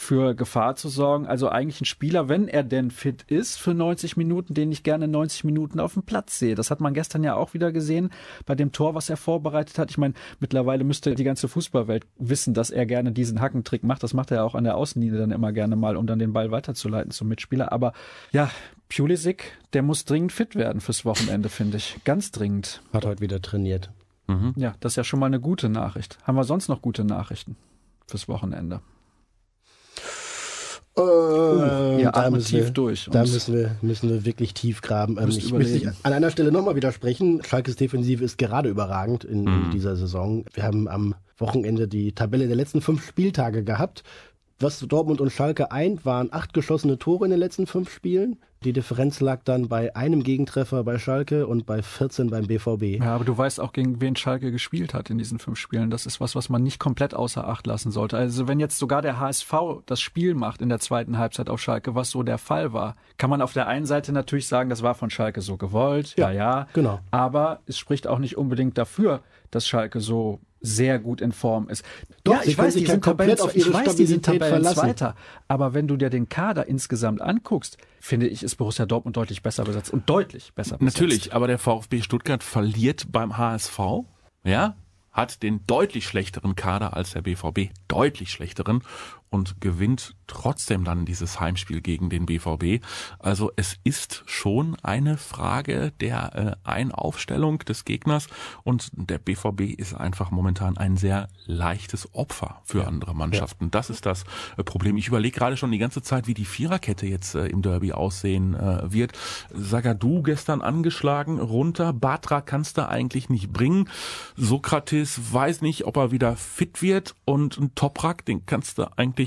für Gefahr zu sorgen. Also eigentlich ein Spieler, wenn er denn fit ist für 90 Minuten, den ich gerne 90 Minuten auf dem Platz sehe. Das hat man gestern ja auch wieder gesehen bei dem Tor, was er vorbereitet hat. Ich meine, mittlerweile müsste die ganze Fußballwelt wissen, dass er gerne diesen Hackentrick macht. Das macht er auch an der Außenlinie dann immer gerne mal, um dann den Ball weiterzuleiten zum Mitspieler. Aber ja, Pulisic, der muss dringend fit werden fürs Wochenende, finde ich. Ganz dringend. Hat heute wieder trainiert. Mhm. Ja, das ist ja schon mal eine gute Nachricht. Haben wir sonst noch gute Nachrichten fürs Wochenende? Äh, Ihr da atmet müssen tief wir, durch Da müssen wir, müssen wir wirklich tief graben. Ähm, ich möchte überlegen. an einer Stelle nochmal widersprechen. Schalkes Defensive ist gerade überragend in, in dieser Saison. Wir haben am Wochenende die Tabelle der letzten fünf Spieltage gehabt. Was Dortmund und Schalke eint, waren acht geschossene Tore in den letzten fünf Spielen. Die Differenz lag dann bei einem Gegentreffer bei Schalke und bei 14 beim BVB. Ja, aber du weißt auch, gegen wen Schalke gespielt hat in diesen fünf Spielen. Das ist was, was man nicht komplett außer Acht lassen sollte. Also wenn jetzt sogar der HSV das Spiel macht in der zweiten Halbzeit auf Schalke, was so der Fall war, kann man auf der einen Seite natürlich sagen, das war von Schalke so gewollt. Ja, ja. genau. Aber es spricht auch nicht unbedingt dafür, dass Schalke so sehr gut in Form ist. Doch, ja, ich weiß, die sind komplett Tabellen, auf ihre ich weiß, die sind Stabilität verlassen. Tabellenzweiter. Aber wenn du dir den Kader insgesamt anguckst, finde ich, ist Borussia Dortmund deutlich besser besetzt und deutlich besser besetzt. Natürlich, aber der VfB Stuttgart verliert beim HSV, ja, hat den deutlich schlechteren Kader als der BVB, deutlich schlechteren und gewinnt trotzdem dann dieses Heimspiel gegen den BVB. Also es ist schon eine Frage der äh, Einaufstellung des Gegners und der BVB ist einfach momentan ein sehr leichtes Opfer für andere Mannschaften. Das ist das äh, Problem. Ich überlege gerade schon die ganze Zeit, wie die Viererkette jetzt äh, im Derby aussehen äh, wird. Sagadu gestern angeschlagen, runter. Batra kannst du eigentlich nicht bringen. Sokrates weiß nicht, ob er wieder fit wird und ein Toprak, den kannst du eigentlich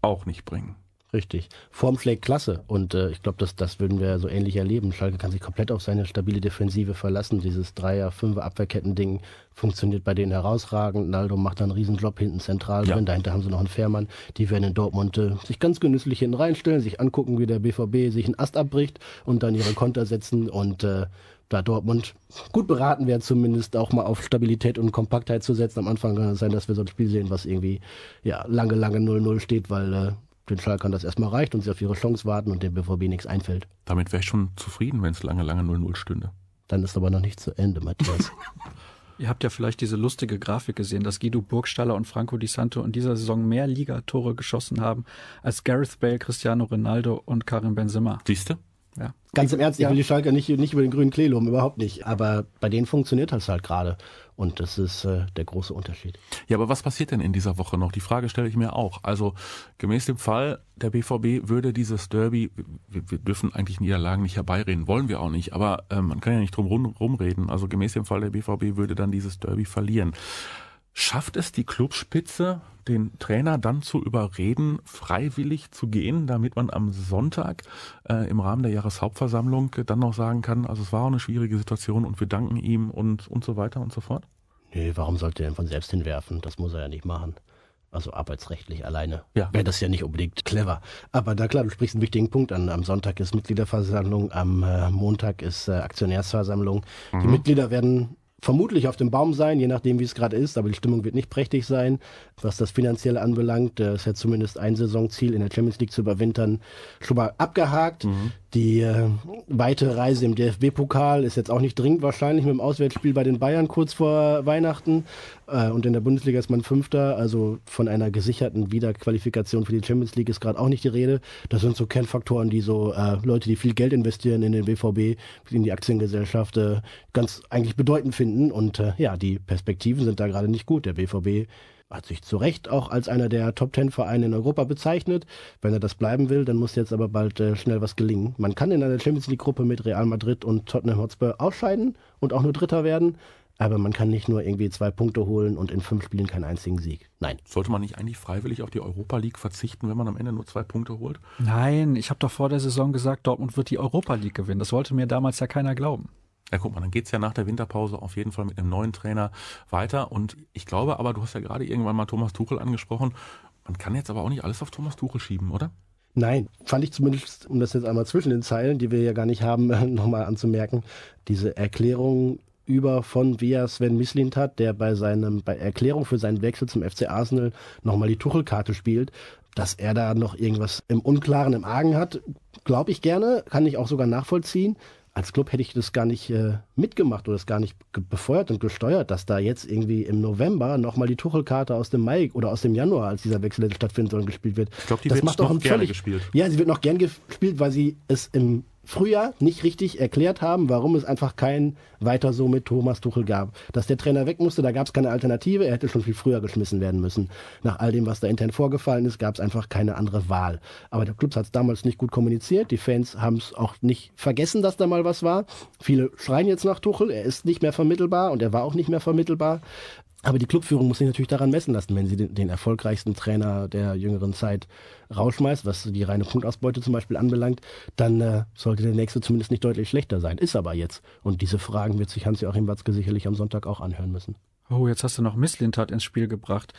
auch nicht bringen. Richtig. Form schlägt klasse. Und äh, ich glaube, das, das würden wir so ähnlich erleben. Schalke kann sich komplett auf seine stabile Defensive verlassen. Dieses Dreier-, Fünfer Abwehrketten-Ding funktioniert bei denen herausragend. Naldo macht da einen Riesenjob hinten zentral Ja. drin. Dahinter haben sie noch einen Fährmann. Die werden in Dortmund äh, sich ganz genüsslich hinten reinstellen, sich angucken, wie der BVB sich einen Ast abbricht und dann ihre Konter setzen. Und äh, da Dortmund gut beraten wäre, zumindest auch mal auf Stabilität und Kompaktheit zu setzen. Am Anfang kann es sein, dass wir so ein Spiel sehen, was irgendwie ja, lange, lange 0-0 steht, weil äh, den Schalkern das erstmal reicht und sie auf ihre Chance warten und dem BVB nichts einfällt. Damit wäre ich schon zufrieden, wenn es lange, lange 0-0 stünde. Dann ist aber noch nicht zu Ende, Matthias. <laughs> Ihr habt ja vielleicht diese lustige Grafik gesehen, dass Guido Burgstaller und Franco Di Santo in dieser Saison mehr Ligatore geschossen haben als Gareth Bale, Cristiano Ronaldo und Karim Benzema. Siehst du? Ja. Ganz im Ernst, ich Ja. will die Schalker nicht, nicht über den grünen Klee loben, überhaupt nicht. Aber bei denen funktioniert das halt gerade. Und das ist äh, der große Unterschied. Ja, aber was passiert denn in dieser Woche noch? Die Frage stelle ich mir auch. Also gemäß dem Fall, der BVB würde dieses Derby, wir, wir dürfen eigentlich Niederlagen nicht herbeireden, wollen wir auch nicht, aber ähm, man kann ja nicht drum rum, rumreden. Also gemäß dem Fall, der BVB würde dann dieses Derby verlieren. Schafft es die Clubspitze, den Trainer dann zu überreden, freiwillig zu gehen, damit man am Sonntag äh, im Rahmen der Jahreshauptversammlung dann noch sagen kann, also es war auch eine schwierige Situation und wir danken ihm und, und so weiter und so fort? Nee, warum sollte er denn von selbst hinwerfen? Das muss er ja nicht machen. Also arbeitsrechtlich alleine Ja. wäre das ja nicht unbedingt clever. Aber da klar, du sprichst einen wichtigen Punkt an. Am Sonntag ist Mitgliederversammlung, am äh, Montag ist äh, Aktionärsversammlung. Die Mitglieder werden vermutlich auf dem Baum sein, je nachdem wie es gerade ist, aber die Stimmung wird nicht prächtig sein. Was das Finanzielle anbelangt, äh, ist ja zumindest ein Saisonziel in der Champions League zu überwintern schon mal abgehakt. Die äh, weite Reise im DFB-Pokal ist jetzt auch nicht dringend wahrscheinlich mit dem Auswärtsspiel bei den Bayern kurz vor Weihnachten. Äh, und in der Bundesliga ist man Fünfter, also von einer gesicherten Wiederqualifikation für die Champions League ist gerade auch nicht die Rede. Das sind so Kernfaktoren, die so äh, Leute, die viel Geld investieren in den BVB, in die Aktiengesellschaft, äh, ganz eigentlich bedeutend finden. Und äh, ja, die Perspektiven sind da gerade nicht gut. Der BVB hat sich zu Recht auch als einer der Top Ten Vereine in Europa bezeichnet. Wenn er das bleiben will, dann muss jetzt aber bald äh, schnell was gelingen. Man kann in einer Champions League Gruppe mit Real Madrid und Tottenham Hotspur ausscheiden und auch nur Dritter werden. Aber man kann nicht nur irgendwie zwei Punkte holen und in fünf Spielen keinen einzigen Sieg. Nein. Sollte man nicht eigentlich freiwillig auf die Europa League verzichten, wenn man am Ende nur zwei Punkte holt? Nein, ich habe doch vor der Saison gesagt, Dortmund wird die Europa League gewinnen. Das wollte mir damals ja keiner glauben. Ja, guck mal, dann geht's ja nach der Winterpause auf jeden Fall mit einem neuen Trainer weiter. Und ich glaube aber, du hast ja gerade irgendwann mal Thomas Tuchel angesprochen. Man kann jetzt aber auch nicht alles auf Thomas Tuchel schieben, oder? Nein, fand ich zumindest, um das jetzt einmal zwischen den Zeilen, die wir ja gar nicht haben, <laughs> nochmal anzumerken, diese Erklärung über von via Sven Mislintat, der bei seinem, bei Erklärung für seinen Wechsel zum FC Arsenal nochmal die Tuchelkarte spielt, dass er da noch irgendwas im Unklaren im Argen hat, glaube ich gerne, kann ich auch sogar nachvollziehen. Als Club hätte ich das gar nicht äh, mitgemacht oder das gar nicht befeuert und gesteuert, dass da jetzt irgendwie im November nochmal die Tuchelkarte aus dem Mai oder aus dem Januar, als dieser Wechsel stattfinden soll, gespielt wird. Ich glaube, die das wird macht doch noch gerne völlig, gespielt. ja, sie wird noch gern gespielt, weil sie es im früher nicht richtig erklärt haben, warum es einfach kein weiter so mit Thomas Tuchel gab. Dass der Trainer weg musste, da gab es keine Alternative. Er hätte schon viel früher geschmissen werden müssen. Nach all dem, was da intern vorgefallen ist, gab es einfach keine andere Wahl. Aber der Club hat es damals nicht gut kommuniziert. Die Fans haben es auch nicht vergessen, dass da mal was war. Viele schreien jetzt nach Tuchel. Er ist nicht mehr vermittelbar und er war auch nicht mehr vermittelbar. Aber die Clubführung muss sich natürlich daran messen lassen, wenn sie den, den, erfolgreichsten Trainer der jüngeren Zeit rausschmeißt, was die reine Punktausbeute zum Beispiel anbelangt, dann äh, sollte der nächste zumindest nicht deutlich schlechter sein. Ist aber jetzt. Und diese Fragen wird sich Hans-Joachim Watzke sicherlich am Sonntag auch anhören müssen. Oh, jetzt hast du noch Misslintat ins Spiel gebracht.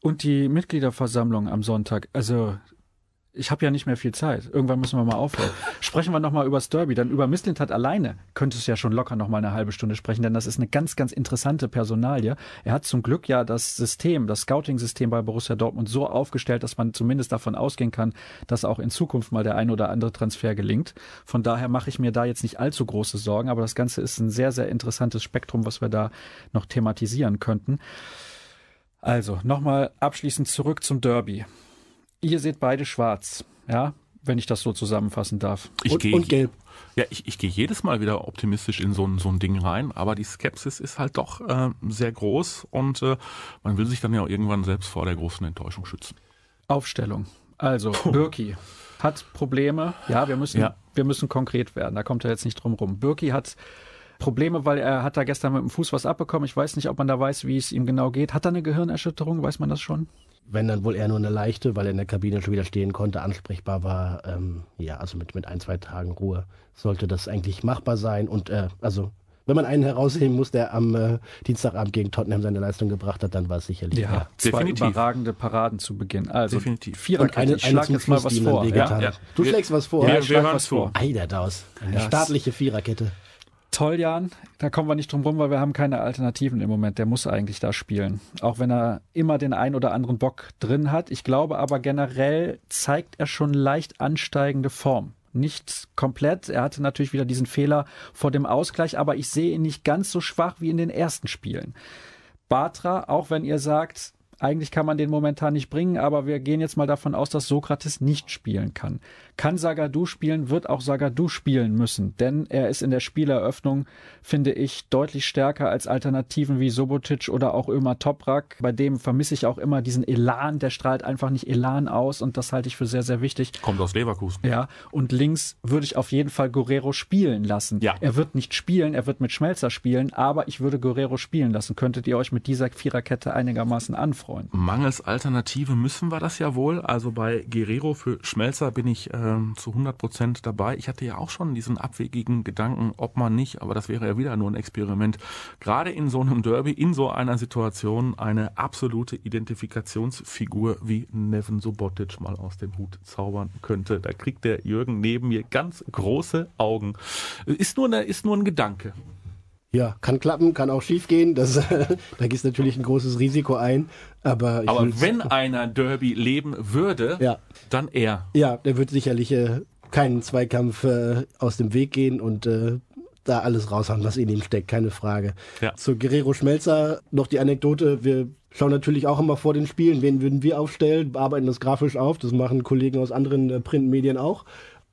Und die Mitgliederversammlung am Sonntag. Also ich habe ja nicht mehr viel Zeit. Irgendwann müssen wir mal aufhören. Sprechen wir nochmal über Derby. Dann über Misslintat alleine könnte es ja schon locker nochmal eine halbe Stunde sprechen, denn das ist eine ganz, ganz interessante Personalie. Er hat zum Glück ja das System, das Scouting-System bei Borussia Dortmund so aufgestellt, dass man zumindest davon ausgehen kann, dass auch in Zukunft mal der ein oder andere Transfer gelingt. Von daher mache ich mir da jetzt nicht allzu große Sorgen, aber das Ganze ist ein sehr, sehr interessantes Spektrum, was wir da noch thematisieren könnten. Also, nochmal abschließend zurück zum Derby. Ihr seht beide schwarz, ja, wenn ich das so zusammenfassen darf. Ich und, gehe, und gelb. Ja, ich, ich gehe jedes Mal wieder optimistisch in so ein, so ein Ding rein, aber die Skepsis ist halt doch äh, sehr groß und äh, man will sich dann ja auch irgendwann selbst vor der großen Enttäuschung schützen. Aufstellung. Also, Birki hat Probleme. Ja, wir müssen, ja. wir müssen konkret werden. Da kommt er jetzt nicht drum rum. Birki hat Probleme, weil er hat da gestern mit dem Fuß was abbekommen. Ich weiß nicht, ob man da weiß, wie es ihm genau geht. Hat er eine Gehirnerschütterung? Weiß man das schon? Wenn dann wohl eher nur eine leichte, weil er in der Kabine schon wieder stehen konnte, ansprechbar war. Ähm, ja, also mit, mit ein, zwei Tagen Ruhe sollte das eigentlich machbar sein. Und äh, also wenn man einen herausheben muss, der am äh, Dienstagabend gegen Tottenham seine Leistung gebracht hat, dann war es sicherlich. Ja, ja. zwei Definitiv. überragende Paraden zu Beginn. Also Definitiv. Viererkette. Eine, ich schlag jetzt mal was vor. Ja? Ja. Du schlägst was vor. Ja, ich schlag was vor. Eiderdaus. Eine staatliche Viererkette. Toll, Jan. Da kommen wir nicht drum rum, weil wir haben keine Alternativen im Moment. Der muss eigentlich da spielen. Auch wenn er immer den ein oder anderen Bock drin hat. Ich glaube aber generell zeigt er schon leicht ansteigende Form. Nicht komplett. Er hatte natürlich wieder diesen Fehler vor dem Ausgleich, aber ich sehe ihn nicht ganz so schwach wie in den ersten Spielen. Batra, auch wenn ihr sagt, eigentlich kann man den momentan nicht bringen, aber wir gehen jetzt mal davon aus, dass Sokrates nicht spielen kann. Kann Sagadu spielen, wird auch Sagadu spielen müssen, denn er ist in der Spieleröffnung, finde ich, deutlich stärker als Alternativen wie Sobotic oder auch Ömer Toprak. Bei dem vermisse ich auch immer diesen Elan, der strahlt einfach nicht Elan aus und das halte ich für sehr, sehr wichtig. Kommt aus Leverkusen. Ja, und links würde ich auf jeden Fall Guerrero spielen lassen. Ja. Er wird nicht spielen, er wird mit Schmelzer spielen, aber ich würde Guerrero spielen lassen. Könntet ihr euch mit dieser Viererkette einigermaßen anfreuen? Freunden. Mangels Alternative müssen wir das ja wohl. Also bei Guerrero für Schmelzer bin ich äh, zu 100 Prozent dabei. Ich hatte ja auch schon diesen abwegigen Gedanken, ob man nicht, aber das wäre ja wieder nur ein Experiment, gerade in so einem Derby, in so einer Situation eine absolute Identifikationsfigur wie Neven Subotic mal aus dem Hut zaubern könnte. Da kriegt der Jürgen neben mir ganz große Augen. Ist nur, eine, ist nur ein Gedanke. Ja, kann klappen, kann auch schiefgehen. Das, <laughs> da gehst natürlich ein großes Risiko ein. Aber, aber wenn einer Derby leben würde, ja. dann er. Ja, der wird sicherlich äh, keinen Zweikampf äh, aus dem Weg gehen und äh, da alles raushauen, was in ihm steckt, keine Frage. Ja. Zu Guerrero Schmelzer noch die Anekdote. Wir schauen natürlich auch immer vor den Spielen, wen würden wir aufstellen, bearbeiten das grafisch auf. Das machen Kollegen aus anderen äh, Printmedien auch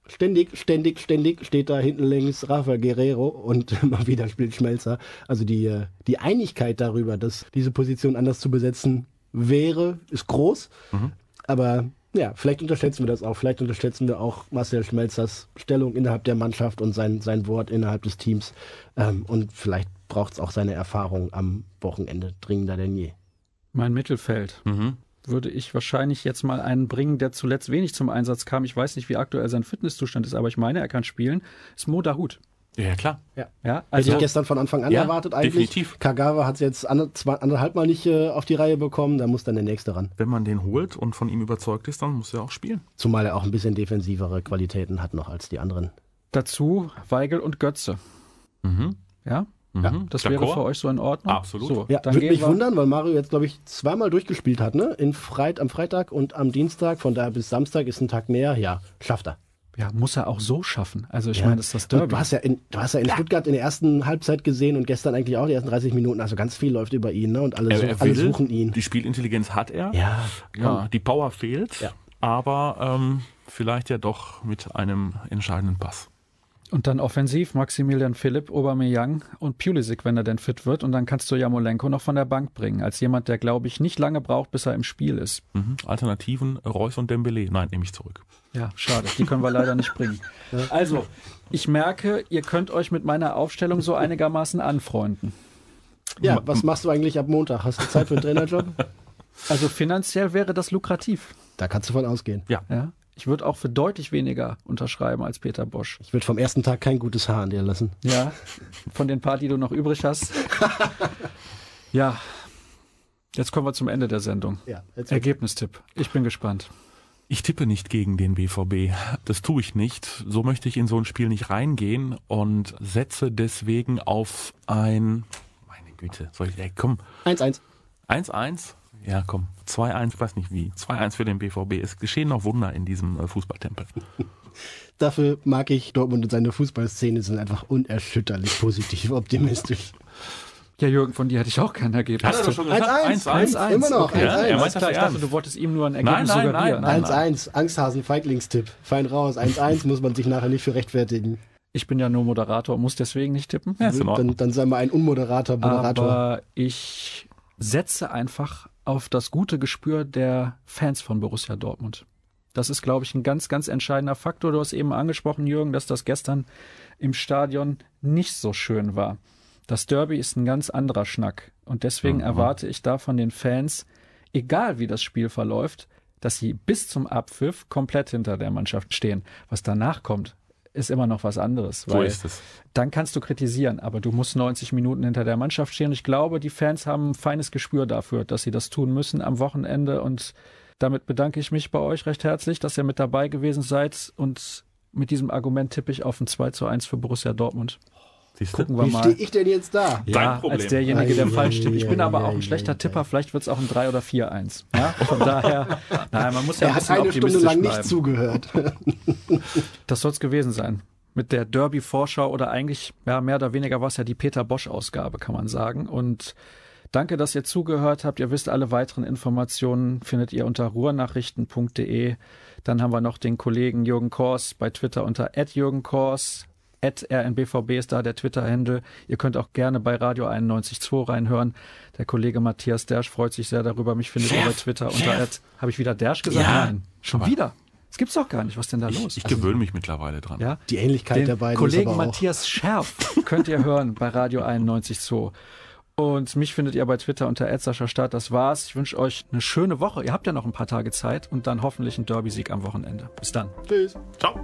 ständig, ständig, ständig steht da hinten links Rafael Guerrero und <laughs> mal wieder spielt Schmelzer. Also die, äh, die Einigkeit darüber, dass diese Position anders zu besetzen wäre, ist groß. Mhm. Aber ja, vielleicht unterschätzen wir das auch. Vielleicht unterschätzen wir auch Marcel Schmelzers Stellung innerhalb der Mannschaft und sein, sein Wort innerhalb des Teams. Ähm, und vielleicht braucht es auch seine Erfahrung am Wochenende dringender denn je. Mein Mittelfeld. Mhm würde ich wahrscheinlich jetzt mal einen bringen, der zuletzt wenig zum Einsatz kam. Ich weiß nicht, wie aktuell sein Fitnesszustand ist, aber ich meine, er kann spielen. Ist Mo Dahut. Ja, klar. Ja. Ja, also, Hätte ich gestern von Anfang an ja, erwartet eigentlich. Definitiv. Kagawa hat es jetzt ander, zwei, anderthalb Mal nicht äh, auf die Reihe bekommen, da muss dann der nächste ran. Wenn man den holt und von ihm überzeugt ist, dann muss er auch spielen. Zumal er auch ein bisschen defensivere Qualitäten hat noch als die anderen. Dazu Weigel und Götze. Mhm. Ja, ja, mhm. das wäre für euch so in Ordnung. Absolut. So, ja, würde mich wundern, weil Mario jetzt, glaube ich, zweimal durchgespielt hat, ne? In Freit am Freitag und am Dienstag, von daher bis Samstag ist ein Tag mehr. Ja, schafft er. Ja, muss er auch so schaffen. Also ich ja. meine, das ist das Derby. du hast ja in, du hast ja in ja. Stuttgart in der ersten Halbzeit gesehen und gestern eigentlich auch die ersten 30 Minuten. Also ganz viel läuft über ihn, ne? Und alle, er, er alle suchen ihn. Die Spielintelligenz hat er. Ja. Ja, die Power fehlt. Ja. Aber ähm, vielleicht ja doch mit einem entscheidenden Pass. Und dann offensiv Maximilian Philipp, Aubameyang und Pulisic, wenn er denn fit wird. Und dann kannst du Jamolenko noch von der Bank bringen. Als jemand, der, glaube ich, nicht lange braucht, bis er im Spiel ist. Mhm. Alternativen Reus und Dembele. Nein, nehme ich zurück. Ja, schade. Die können wir leider nicht bringen. <laughs> Also, ich merke, ihr könnt euch mit meiner Aufstellung so einigermaßen anfreunden. Ja, was machst du eigentlich ab Montag? Hast du Zeit für einen Trainerjob? Also finanziell wäre das lukrativ. Da kannst du von ausgehen. Ja. Ja. Ich würde auch für deutlich weniger unterschreiben als Peter Bosch. Ich würde vom ersten Tag kein gutes Haar an dir lassen. Ja, von den paar, die du noch übrig hast. <laughs> Ja, jetzt kommen wir zum Ende der Sendung. Ja, jetzt Ergebnistipp. Ich bin gespannt. Ich tippe nicht gegen den BVB. Das tue ich nicht. So möchte ich in so ein Spiel nicht reingehen und setze deswegen auf ein, meine Güte, soll ich, ey, komm, 1-1. 1-1? Ja, komm, 2-1, weiß nicht wie. 2-1 für den BVB. Es geschehen noch Wunder in diesem äh, Fußballtempel. <laughs> Dafür mag ich Dortmund und seine Fußballszene sind einfach unerschütterlich positiv <laughs> optimistisch. Ja, Jürgen, von dir hätte ich auch kein Ergebnis. 1-1. 1-1. Immer noch, Okay. 1-1. Ja, Er meint klar, ich dachte, du wolltest ihm nur ein Nein, Ergebnis nein, suggerieren. nein, 1-1. Angsthasen, Feiglingstipp. Fein raus. 1-1 <laughs> muss man sich nachher nicht für rechtfertigen. Ich bin ja nur Moderator, muss deswegen nicht tippen. Ja. Dann, dann sei mal ein unmoderater Moderator. Aber ich setze einfach auf das gute Gespür der Fans von Borussia Dortmund. Das ist, glaube ich, ein ganz, ganz entscheidender Faktor. Du hast eben angesprochen, Jürgen, dass das gestern im Stadion nicht so schön war. Das Derby ist ein ganz anderer Schnack. Und deswegen Mhm. erwarte ich da von den Fans, egal wie das Spiel verläuft, dass sie bis zum Abpfiff komplett hinter der Mannschaft stehen. Was danach kommt, ist immer noch was anderes. So ist es. dann kannst du kritisieren, aber du musst 90 Minuten hinter der Mannschaft stehen. Ich glaube, die Fans haben ein feines Gespür dafür, dass sie das tun müssen am Wochenende. Und damit bedanke ich mich bei euch recht herzlich, dass ihr mit dabei gewesen seid. Und mit diesem Argument tippe ich auf ein 2 zu 1 für Borussia Dortmund. Siehst du? Gucken wir Wie mal. stehe ich denn jetzt da? Ja, Problem. als derjenige, der falsch tippt. Ich bin aber auch ein ei, schlechter. Tipper. Vielleicht wird es auch ein 3 oder 4-1. Ja? Von <laughs> daher, nein, man muss ja Er ein hat bisschen eine Stunde lang bleiben. nicht zugehört. <laughs> Das soll es gewesen sein. Mit der Derby-Vorschau oder eigentlich, ja, mehr oder weniger war es ja die Peter Bosch-Ausgabe, kann man sagen. Und danke, dass ihr zugehört habt. Ihr wisst, alle weiteren Informationen findet ihr unter ruhrnachrichten.de. Dann haben wir noch den Kollegen Jürgen Kors bei Twitter unter Jürgen Kors. Rnbvb ist da der Twitter-Handle. Ihr könnt auch gerne bei Radio 91.2 reinhören. Der Kollege Matthias Dersch freut sich sehr darüber. Mich findet ihr bei Twitter unter Habe ich wieder Dersch gesagt? Ja, Nein. Schon aber- wieder? Das gibt's doch gar nicht. Was denn da los? Ich, ich gewöhne mich mittlerweile dran. ja? Die Ähnlichkeit Den der beiden Kollegen ist aber auch. Matthias Scherf könnt ihr hören bei Radio 91.2. Und mich findet ihr bei Twitter unter Start. Das war's. Ich wünsche euch eine schöne Woche. Ihr habt ja noch ein paar Tage Zeit und dann hoffentlich einen Derby-Sieg am Wochenende. Bis dann. Tschüss. Ciao.